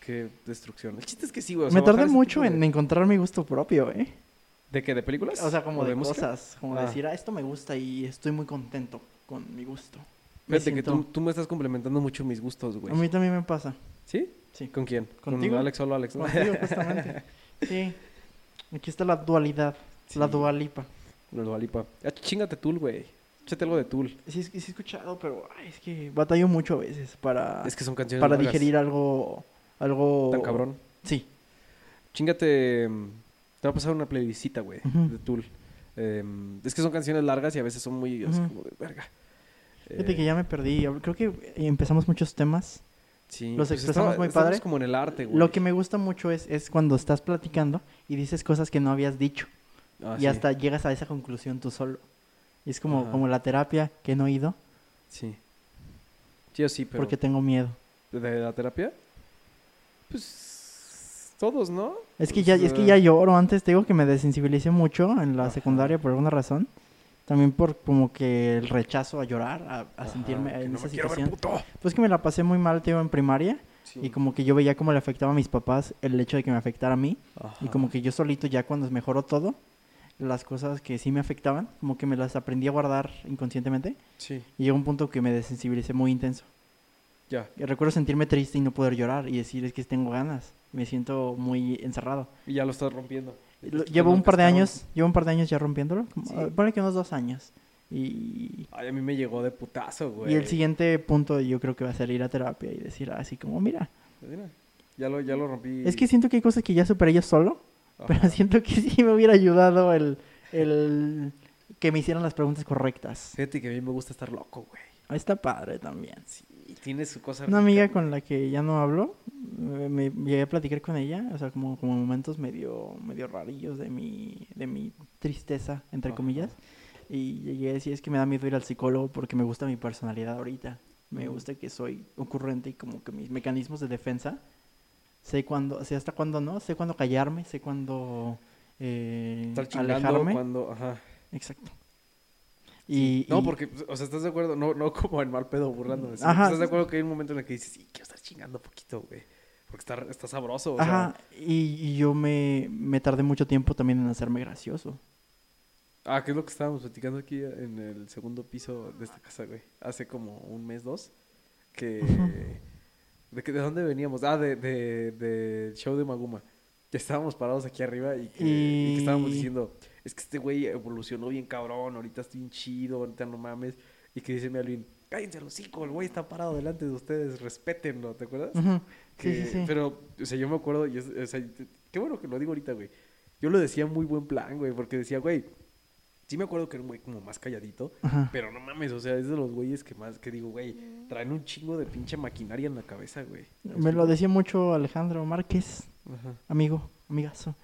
qué destrucción. El chiste es que sí, güey. o sea, me tardé mucho de- en encontrar mi gusto propio, ¿eh? ¿De qué? ¿De películas? O sea, como de, cosas, como Ah. decir, ah, esto me gusta y estoy muy contento con mi gusto. Fíjate que tú, tú me estás complementando mucho mis gustos, A güey. mí también me pasa. ¿Sí? Sí. ¿Con quién? ¿Contigo? Con Alex solo Alex, ¿no? Contigo, justamente. Sí. Aquí está la dualidad, la dualipa. La Dualipa. Ah, chingate Tool, güey. Échate algo de Tool. Sí, sí he escuchado, pero ay, es que batallo mucho a veces para, Es que son canciones para largas. digerir algo, algo... Tan cabrón. Sí. Chingate. mm, Te va a pasar una playlistita, güey, de Tool. Em, es que son canciones largas y a veces son muy así Ujú. como de verga. Fíjate Eh, que ya me perdí. Creo que empezamos muchos temas. sí, los pues expresamos muy padre. como en el arte, güey. Lo que me gusta mucho es, es cuando estás platicando y dices cosas que no habías dicho. Ah, y sí, hasta llegas a esa conclusión tú solo. Y es como, Ajá. como la terapia que no he ido Sí. Sí o sí, pero. porque tengo miedo. ¿De la terapia? Pues. Todos, ¿no? Es que Pues, ya, es que eh, ya lloro. Antes te digo que me desensibilicé mucho en la Ajá. secundaria por alguna razón. También por como que el rechazo a llorar, a, a ajá, sentirme en no esa quiero ver, situación. puto. Pues que me la pasé muy mal, te digo, en primaria. Sí. Y como que yo veía cómo le afectaba a mis papás el hecho de que me afectara a mí. Y como que yo solito ya cuando mejoró todo, las cosas que sí me afectaban, como que me las aprendí a guardar inconscientemente. Sí, Y llegó un punto que me desensibilicé muy intenso. ya. Y recuerdo sentirme triste y no poder llorar y decir es que tengo ganas. Me siento muy encerrado. Y ya lo estás rompiendo. Lo- Llevo un par de años, llevo un par de años ya rompiéndolo. Como, Sí. ah, ponle que unos dos años. Y, Ay, a mí me llegó de putazo, güey. y el siguiente punto yo creo que va a ser ir a terapia y decir así como, mira, Mira, Ya lo, ya lo rompí. es que siento que hay cosas que ya superé yo solo, pero Ajá. siento que sí me hubiera ayudado el, el que me hicieran las preguntas correctas. Fíjate que a mí me gusta estar loco, güey. Está padre también. Sí, tiene su cosa. Una rica, amiga güey. con la que ya no hablo, eh, me llegué a platicar con ella, o sea, como, como momentos medio, medio rarillos de mi, de mi tristeza, entre Ajá. comillas. Y llegué a decir, es que me da miedo ir al psicólogo porque me gusta mi personalidad ahorita. Me gusta que soy ocurrente y como que mis mecanismos de defensa, sé cuándo, sé hasta cuándo no, sé cuándo callarme, sé cuándo eh, Estar chingando alejarme. cuando. Ajá. Exacto. Sí. Y, no, y- porque, o sea, ¿estás de acuerdo? No, no como en mal pedo burlándome. que Ajá. ¿Estás de acuerdo que hay un momento en el que dices, sí, quiero estar chingando poquito, güey? porque está, está sabroso. O sea, Ajá, y, y yo me, me tardé mucho tiempo también en hacerme gracioso. Ah, ¿qué es lo que estábamos platicando aquí en el segundo piso de esta casa, güey? Hace como un mes, dos. Que. ¿De, que, ¿De dónde veníamos? Ah, de, de, del show de Maguma. Que estábamos parados aquí arriba y que, y que estábamos Y- diciendo: Es que este güey evolucionó bien cabrón, ahorita está bien chido, ahorita no mames. Y que dice mi Alvin: Cállense los cinco, el güey está parado delante de ustedes, respétenlo, ¿te acuerdas? Ujú, Que- Sí, sí, sí. Pero, o sea, yo me acuerdo, y es- o sea, qué bueno que lo digo ahorita, güey. Yo lo decía muy buen plan, güey, porque decía, güey, sí me acuerdo que era un güey como más calladito, Ajá. pero no mames, o sea, es de los güeyes que más, que digo, güey, traen un chingo de pinche maquinaria en la cabeza, güey. Me lo decía mucho Alejandro Márquez, Ajá. amigo, amigazo,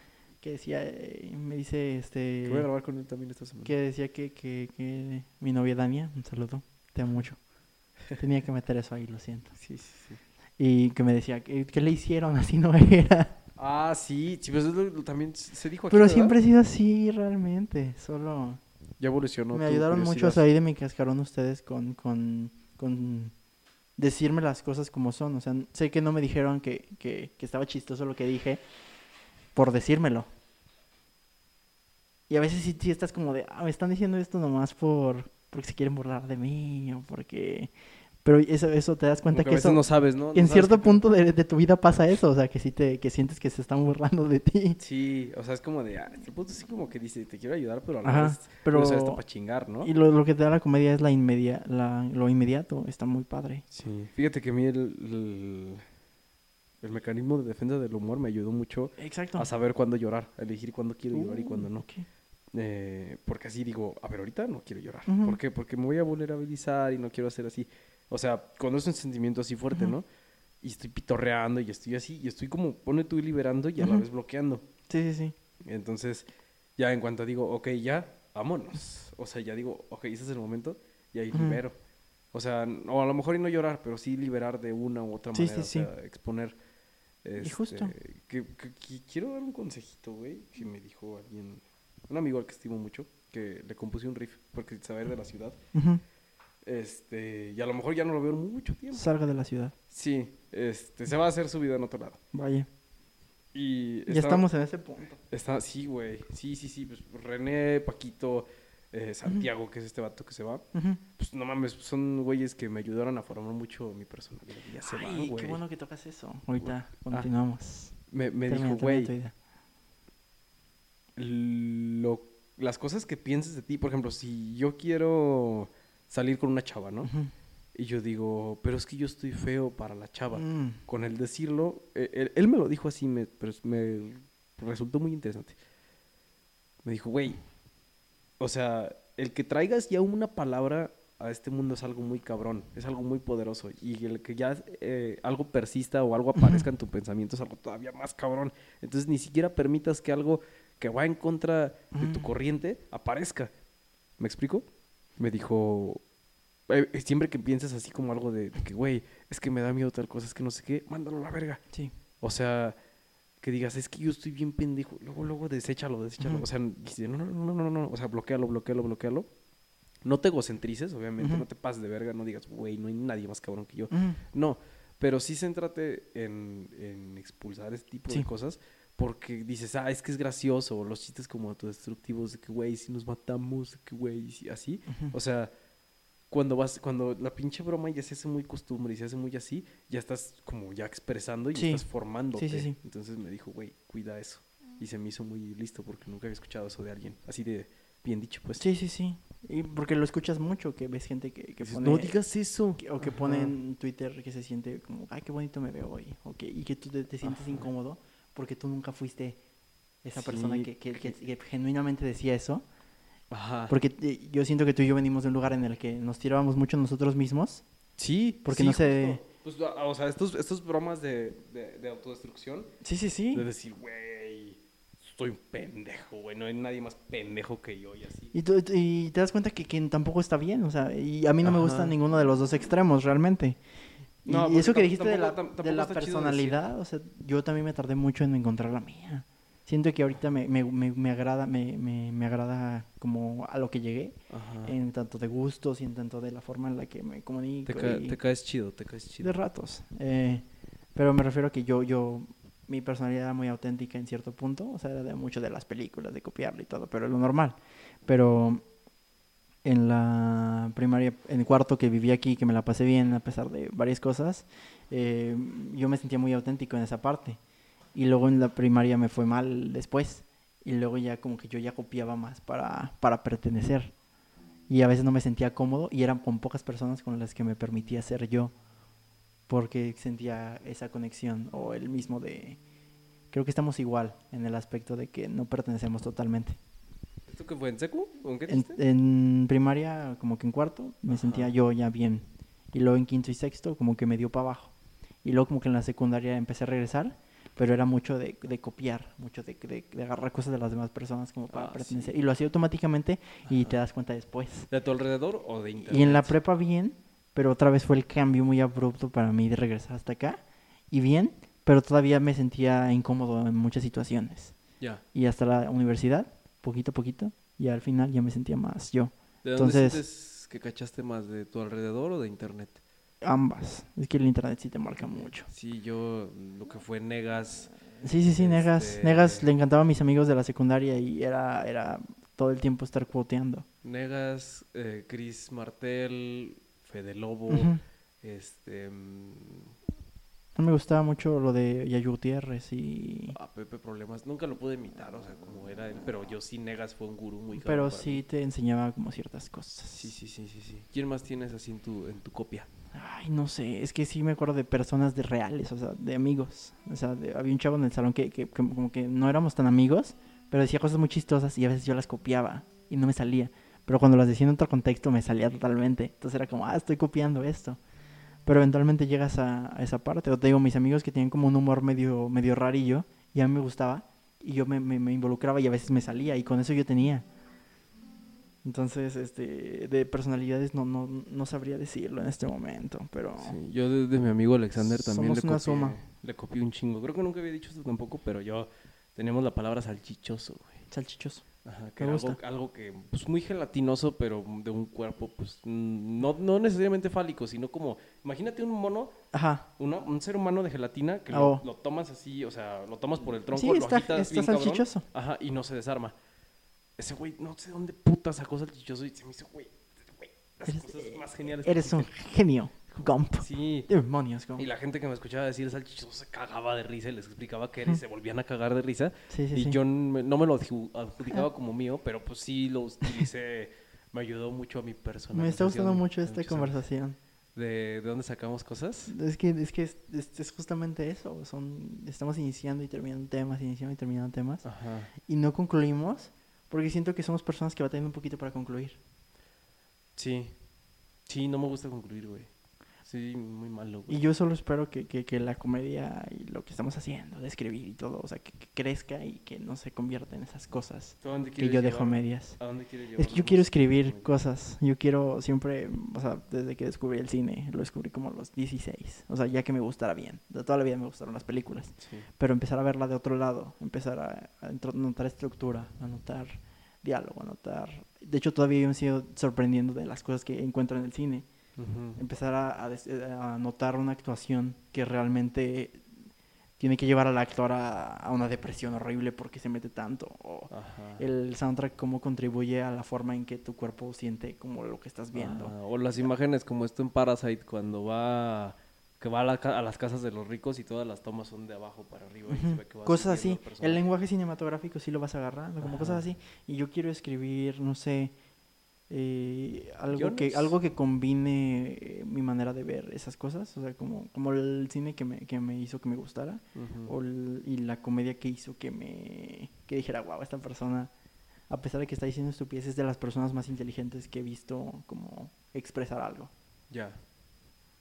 que decía, eh, me dice, este, Que voy a grabar con él también esta semana. que decía que, que, que mi novia Dania, un saludo, te amo mucho. Tenía que meter eso ahí, lo siento. Sí, sí, sí. Y que me decía, ¿qué, qué le hicieron? Así no era. Ah, sí, sí, pues es lo- lo- también se dijo aquí, Pero ¿verdad? siempre he sido así realmente, solo... Ya evolucionó me ayudaron mucho a salir de mi cascarón ustedes con, con, con decirme las cosas como son. O sea, sé que no me dijeron que, que, que estaba chistoso lo que dije por decírmelo. Y a veces sí, sí estás como de, ah, me están diciendo esto nomás por porque se quieren burlar de mí o porque... Pero eso, eso te das cuenta que que, a veces eso, no sabes, ¿no? que en No sabes cierto punto de, de tu vida pasa eso. O sea, que sí te que sientes que se están burlando de ti. Sí, o sea, es como de, ah, este punto sí como que dice, te quiero ayudar, pero a la Ajá, vez, pero- esto para chingar, ¿no? Y lo, lo que te da la comedia es la inmedia, la, lo inmediato. Está muy padre. Sí, fíjate que a mí el, el, el mecanismo de defensa del humor me ayudó mucho Exacto. a saber cuándo llorar, a elegir cuándo quiero llorar y Uh, cuándo no. ok. Eh, porque así digo, a ver, ahorita no quiero llorar. Ujú. ¿Por qué? Porque me voy a vulnerabilizar y no quiero hacer así. O sea, cuando es un sentimiento así fuerte. ¿no? Y estoy pitorreando y estoy así, y estoy como, pone tú liberando y a la vez bloqueando. Sí, sí, sí. Entonces, ya en cuanto digo, ok, ya, vámonos. O sea, ya digo, ok, ese es el momento y ahí Ujú. libero. O sea, o a lo mejor y no llorar, pero sí liberar de una u otra Sí, manera. sí, o sea, exponer. Este, justo. Que, que- que quiero dar un consejito, güey, que me dijo alguien, un amigo al que estimo mucho, que le compuse un riff porque saber de la ciudad. Ujú. Este, y a lo mejor ya no lo veo en mucho tiempo. Salga de la ciudad. Sí, este, se va a hacer su vida en otro lado. Vaya. Y Ya estamos en ese punto. Está, sí, güey. Sí, sí, sí. Pues René, Paquito, eh, Santiago, que es este vato que se va. Pues no mames, son güeyes que me ayudaron a formar mucho mi personalidad. Ya se Ay, van, güey. qué bueno que tocas eso. Ahorita Ah. continuamos. Me, me Termina, dijo, güey, las cosas que pienses de ti, por ejemplo, si yo quiero salir con una chava, ¿no? Y yo digo, pero es que yo estoy feo para la chava. Mm. Con el decirlo, él, él me lo dijo así, me, pero es- me resultó muy interesante. Me dijo, güey, o sea, el que traigas ya una palabra a este mundo es algo muy cabrón, es algo muy poderoso. Y el que ya eh, algo persista o algo aparezca en tu pensamiento es algo todavía más cabrón. Entonces ni siquiera permitas que algo que va en contra de tu Mm. corriente aparezca. ¿Me explico? Me dijo, eh, siempre que pienses así como algo de, de que, güey, es que me da miedo tal cosa, es que no sé qué, mándalo a la verga. Sí. O sea, que digas, es que yo estoy bien pendejo. Luego, luego, deséchalo, deséchalo. Ujú. O sea, dice, no, no, no, no, no, no. O sea, bloquealo, bloquealo, bloquealo. No te egocentrices, obviamente. No te pases de verga. No digas, güey, no hay nadie más cabrón que yo. No, pero sí céntrate en, en expulsar este tipo Sí. de cosas. Porque dices, ah, es que es gracioso. Los chistes como autodestructivos de que, güey, si nos matamos, de que, güey, si- así. O sea, cuando vas, cuando la pinche broma ya se hace muy costumbre y se hace muy así, ya estás como ya expresando y Sí. estás formándote. Sí, sí, sí. Entonces me dijo, güey, cuida eso. Y se me hizo muy listo porque nunca había escuchado eso de alguien. Así de bien dicho, pues. Sí, sí, sí. Y porque lo escuchas mucho, que ves gente que, que Dices, pone... no digas eso. que- o que Ajá. pone en Twitter que se siente como, ay, qué bonito me veo hoy. o que- y que tú te, te sientes Ajá. incómodo porque tú nunca fuiste esa Sí, persona que, que- que- que genuinamente decía eso. Ajá. Porque eh, yo siento que tú y yo venimos de un lugar en el que nos tirábamos mucho nosotros mismos. Sí, Porque sí, no sé-. Pues, a- o sea, estos, estos bromas de, de, de autodestrucción, Sí, sí, sí. de decir, güey, estoy un pendejo, güey, no hay nadie más pendejo que yo y así. Y, tú- y te das cuenta que, que tampoco está bien, o sea, y a mí no me gusta ninguno de los dos extremos realmente. Y, No, y eso que dijiste de la, de la personalidad, o sea, yo también me tardé mucho en encontrar la mía. Siento que ahorita me, me, me, me agrada, me, me, me agrada como a lo que llegué, Ajá. en tanto de gustos y en tanto de la forma en la que me comunico. Te, ca- y- te caes chido, te caes chido. de ratos. Eh, Pero me refiero a que yo, yo, mi personalidad era muy auténtica en cierto punto, o sea, era de mucho de las películas, de copiarlo y todo, pero es lo normal. Pero en la primaria, en el cuarto que viví aquí, que me la pasé bien a pesar de varias cosas, eh, yo me sentía muy auténtico en esa parte. Y luego en la primaria me fue mal después. Y luego ya como que yo ya copiaba más para, para pertenecer. Y a veces no me sentía cómodo y eran con pocas personas con las que me permitía ser yo. Porque sentía esa conexión o el mismo de... Creo que estamos igual en el aspecto de que no pertenecemos totalmente. ¿Esto qué fue en secu? ¿O en qué En, en primaria, como que en cuarto, me sentía Ajá. yo ya bien. Y luego en quinto y sexto, como que me dio para abajo. Y luego como que en la secundaria empecé a regresar, pero era mucho de, de copiar, mucho de, de- de agarrar cosas de las demás personas como para Ah, pertenecer. sí. Y lo hacía automáticamente y te Ajá. das cuenta después. ¿De tu alrededor o de internet? Y en la prepa bien, pero otra vez fue el cambio muy abrupto para mí de regresar hasta acá. Y bien, pero todavía me sentía incómodo en muchas situaciones. Ya. Y hasta la universidad, poquito a poquito, y al final ya me sentía más yo. ¿De dónde Entonces- que cachaste más? ¿De tu alrededor o de internet? Ambas. Es que el internet sí te marca mucho. Sí, yo lo que fue Negas, Sí, sí, sí, Negas. Este- Negas le encantaba a mis amigos de la secundaria y era, era todo el tiempo estar cuoteando. Negas, eh, Chris Martel, Fede Lobo, este, mm, No me gustaba mucho lo de Yayo Gutiérrez y... a Pepe Problemas. Nunca lo pude imitar, o sea, como era él, pero yo sí Negas fue un gurú muy Pero sí mí. te enseñaba como ciertas cosas. Sí, sí, sí, sí, sí. ¿Quién más tienes así en tu, en tu copia? Ay, no sé, es que sí me acuerdo de personas de reales, o sea, de amigos. O sea, de- había un chavo en el salón que, que, que como que no éramos tan amigos, pero decía cosas muy chistosas y a veces yo las copiaba y no me salía. Pero cuando las decía en otro contexto me salía totalmente. Entonces era como, ah, estoy copiando esto. Pero eventualmente llegas a, a esa parte. O te digo, mis amigos que tenían como un humor medio, medio rarillo y a mí me gustaba y yo me, me, me involucraba y a veces me salía y con eso yo tenía. Entonces, este, de personalidades no, no, no sabría decirlo en este momento, pero... Sí, yo de, de mi amigo Alexander también le copié, le copié un chingo. Creo que nunca había dicho esto tampoco, pero yo tenemos la palabra salchichoso, güey. Salchichoso. Ajá, que era algo, que, pues muy gelatinoso, pero de un cuerpo, pues no, no necesariamente fálico, sino como, imagínate un mono, Ajá. una- un ser humano de gelatina que Oh. lo, lo tomas así, o sea, lo tomas por el tronco, Sí, lo está, agitas está bien cabrón, salchichoso. Ajá, y no se desarma. Ese güey, no sé dónde puta sacó salchichoso y se me hizo, güey, güey, las Eres- cosas más geniales. Eres un genio, Gump. Sí. Demonios, Gump. Y la gente que me escuchaba decir salchichoso se cagaba de risa y les explicaba que era y se volvían a cagar de risa. Sí, sí, y sí. yo no me lo adju- adjudicaba como mío, pero pues sí lo utilicé, me ayudó mucho a mi persona. Me está gustando mucho esta conversación. ¿De, ¿De dónde sacamos cosas? Es que, es, que es, es- es justamente eso. Son, estamos iniciando y terminando temas, iniciando y terminando temas. Ajá. Y no concluimos porque siento que somos personas que batallan un poquito para concluir. Sí. Sí, no me gusta concluir, güey. Sí, muy malo, güey. Y yo solo espero que, que, que la comedia y lo que estamos haciendo, de escribir y todo, o sea, que, que crezca y que no se convierta en esas cosas ¿Tú a dónde que yo dejo llevar- medias. ¿A dónde quieres Es que llevar yo quiero escribir cosas. Yo quiero siempre, o sea, desde que descubrí el cine, lo descubrí como a los 16. O sea, ya que me gustara bien. De toda la vida me gustaron las películas. Sí. Pero empezar a verla de otro lado, empezar a, notar estructura, a notar diálogo, a notar... De hecho, todavía yo me sigo sorprendiendo de las cosas que encuentro en el cine. Empezar a, a notar una actuación que realmente tiene que llevar al actor a, a una depresión horrible porque se mete tanto. O Ajá. el soundtrack cómo contribuye a la forma en que tu cuerpo siente como lo que estás viendo. O las imágenes como esto en Parasite cuando va que va a, la a las casas de los ricos y todas las tomas son de abajo para arriba y se ve que va Cosas así. el lenguaje cinematográfico sí lo vas agarrando, como cosas así. Y yo quiero escribir, no sé, eh, algo, que, algo que combine eh, mi manera de ver esas cosas. O sea, como, como el cine que me, que me hizo que me gustara. O el- y la comedia que hizo que me que dijera wow esta persona a pesar de que está diciendo estupideces es de las personas más inteligentes que he visto como expresar algo Ya.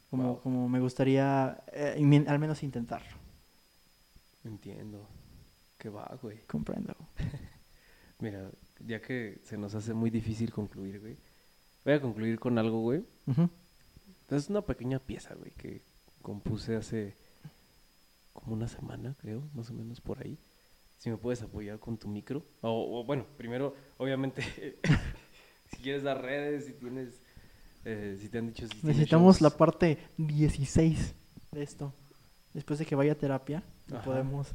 como Wow. como me gustaría eh, al menos intentarlo Entiendo. Que va, güey. comprendo Mira, ya que se nos hace muy difícil concluir, güey. Voy a concluir con algo, güey. Ujú. Es una pequeña pieza, güey, que compuse hace como una semana, creo, más o menos por ahí. Si me puedes apoyar con tu micro. O, o, bueno, primero, obviamente, si quieres dar redes, si tienes, eh, si te han dicho... Si necesitamos la parte 16 de esto después de que vaya a terapia, podemos...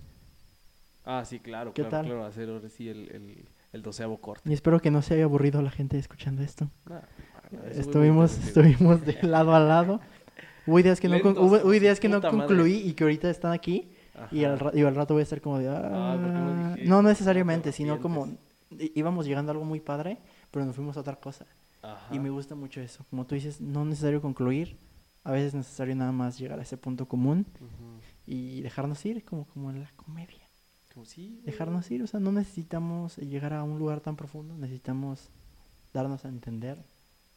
Ah, sí, claro, ¿Qué claro, tal? claro, hacer ahora sí el, el, el doceavo corte. Y espero que no se haya aburrido la gente escuchando esto. Fue muy Estuvimos, estuvimos de lado a lado. Hubo ideas que no, Lentos hubo, como hubo su ideas que no madre. concluí y que ahorita están aquí. Y al, y al rato voy a estar como de... ¿por qué no "Ah". dijiste? no No te necesariamente, sino como... Íbamos llegando a algo muy padre, pero nos fuimos a otra cosa. Ajá. Y me gusta mucho eso. Como tú dices, no es necesario concluir. A veces es necesario nada más llegar a ese punto común Ujú. y dejarnos ir, como, como en la comedia. Sí. Dejarnos ir, o sea, no necesitamos llegar a un lugar tan profundo, necesitamos darnos a entender,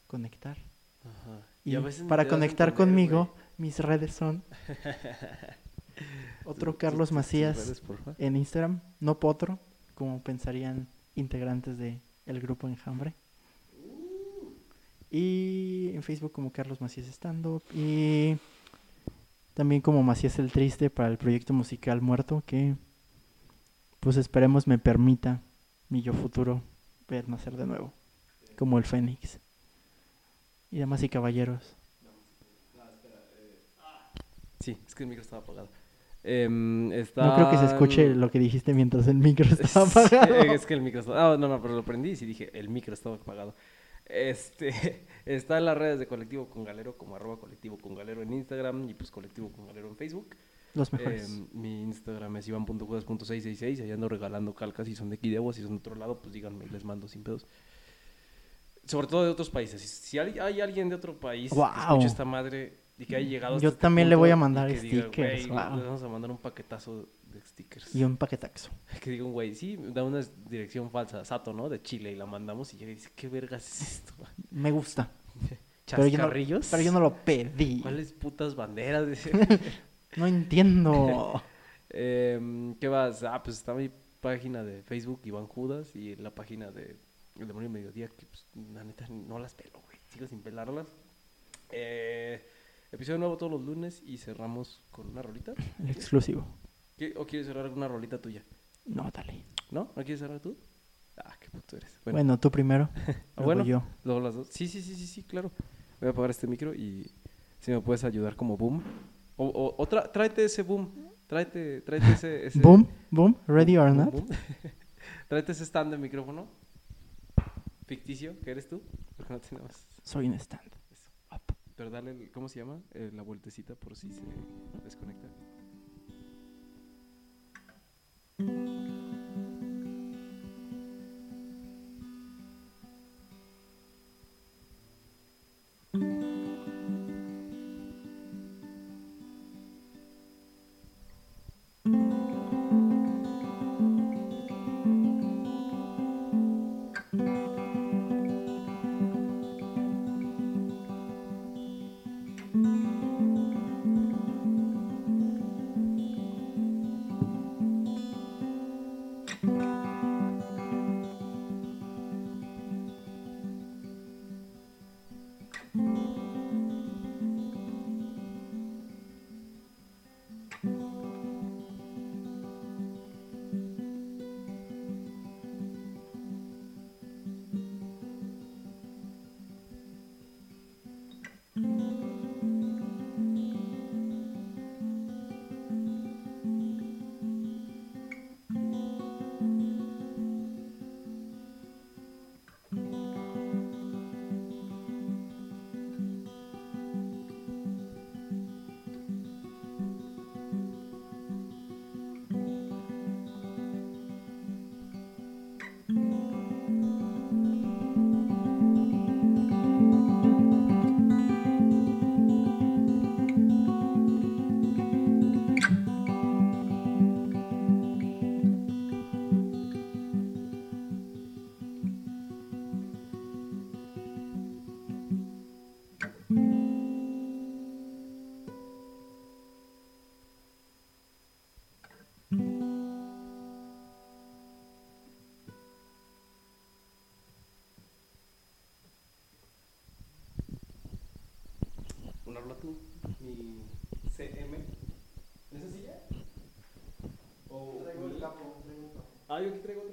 conectar. Ajá. Y, a veces para conectar entender, conmigo, mis redes son otro Carlos Macías redes, en Instagram, no Potro, como pensarían integrantes del el grupo Enjambre. Y en Facebook como Carlos Macías Stand Up. Y también como Macías el Triste para el proyecto musical Muerto, que pues esperemos me permita mi yo futuro ver nacer de nuevo, como el Fénix. Y damas y caballeros, Sí, es que el micro estaba apagado. Em, está... no creo que se escuche lo que dijiste mientras el micro estaba apagado. es que el micro estaba... Ah, no, no, pero lo prendí y sí dije, el micro estaba apagado. Este, está en las redes de Colectivo con Galero como arroba Colectivo con Galero en Instagram y pues Colectivo con Galero en Facebook. Los mejores. Em, mi Instagram es iván.judas.666 Allá ando regalando calcas si son de aquí de Agua, si son de otro lado, pues díganme y les mando sin pedos. Sobre todo de otros países. Si, hay, hay alguien de otro país que ¡Guau! escuche esta madre y que haya llegado Yo este también le voy a mandar que diga, stickers, "Güey, ¡guau! Les vamos a mandar un paquetazo de stickers. Y un paquetaxo. Que diga un güey, sí, da una dirección falsa, Sato, ¿no? De Chile y la mandamos y llega y dice, ¿qué vergas es esto? Me gusta. Pero yo, no, pero yo no lo pedí. ¿Cuáles putas banderas? No entiendo. Em, ¿Qué vas? Ah, pues está mi página de Facebook, Iván Judas, y la página de El Demonio Mediodía, que pues, la neta no las pelo, güey. Sigo sin pelarlas. Eh, episodio nuevo todos los lunes y cerramos con una rolita. Exclusivo. ¿Qué- ¿O quieres cerrar con una rolita tuya? No, dale. ¿No? ¿No quieres cerrar tú? Ah, qué puto eres. Bueno, Bueno, tú primero. Ah, luego bueno. yo. luego las dos. Sí, sí, sí, sí, sí, claro. Voy a apagar este micro y si me puedes ayudar como boom. O, o, o tra- tráete ese boom. Tráete, tráete ese, ese- Boom, boom, ready or Boom, not. boom. Tráete ese stand de micrófono ficticio que eres tú, porque no tenemos. Soy un stand. Eso. Up. Pero dale, el- ¿cómo se llama? Eh, la vueltecita por si se desconecta. Tú, mi CM. ¿En esa silla? O mi- Ah, yo aquí traigo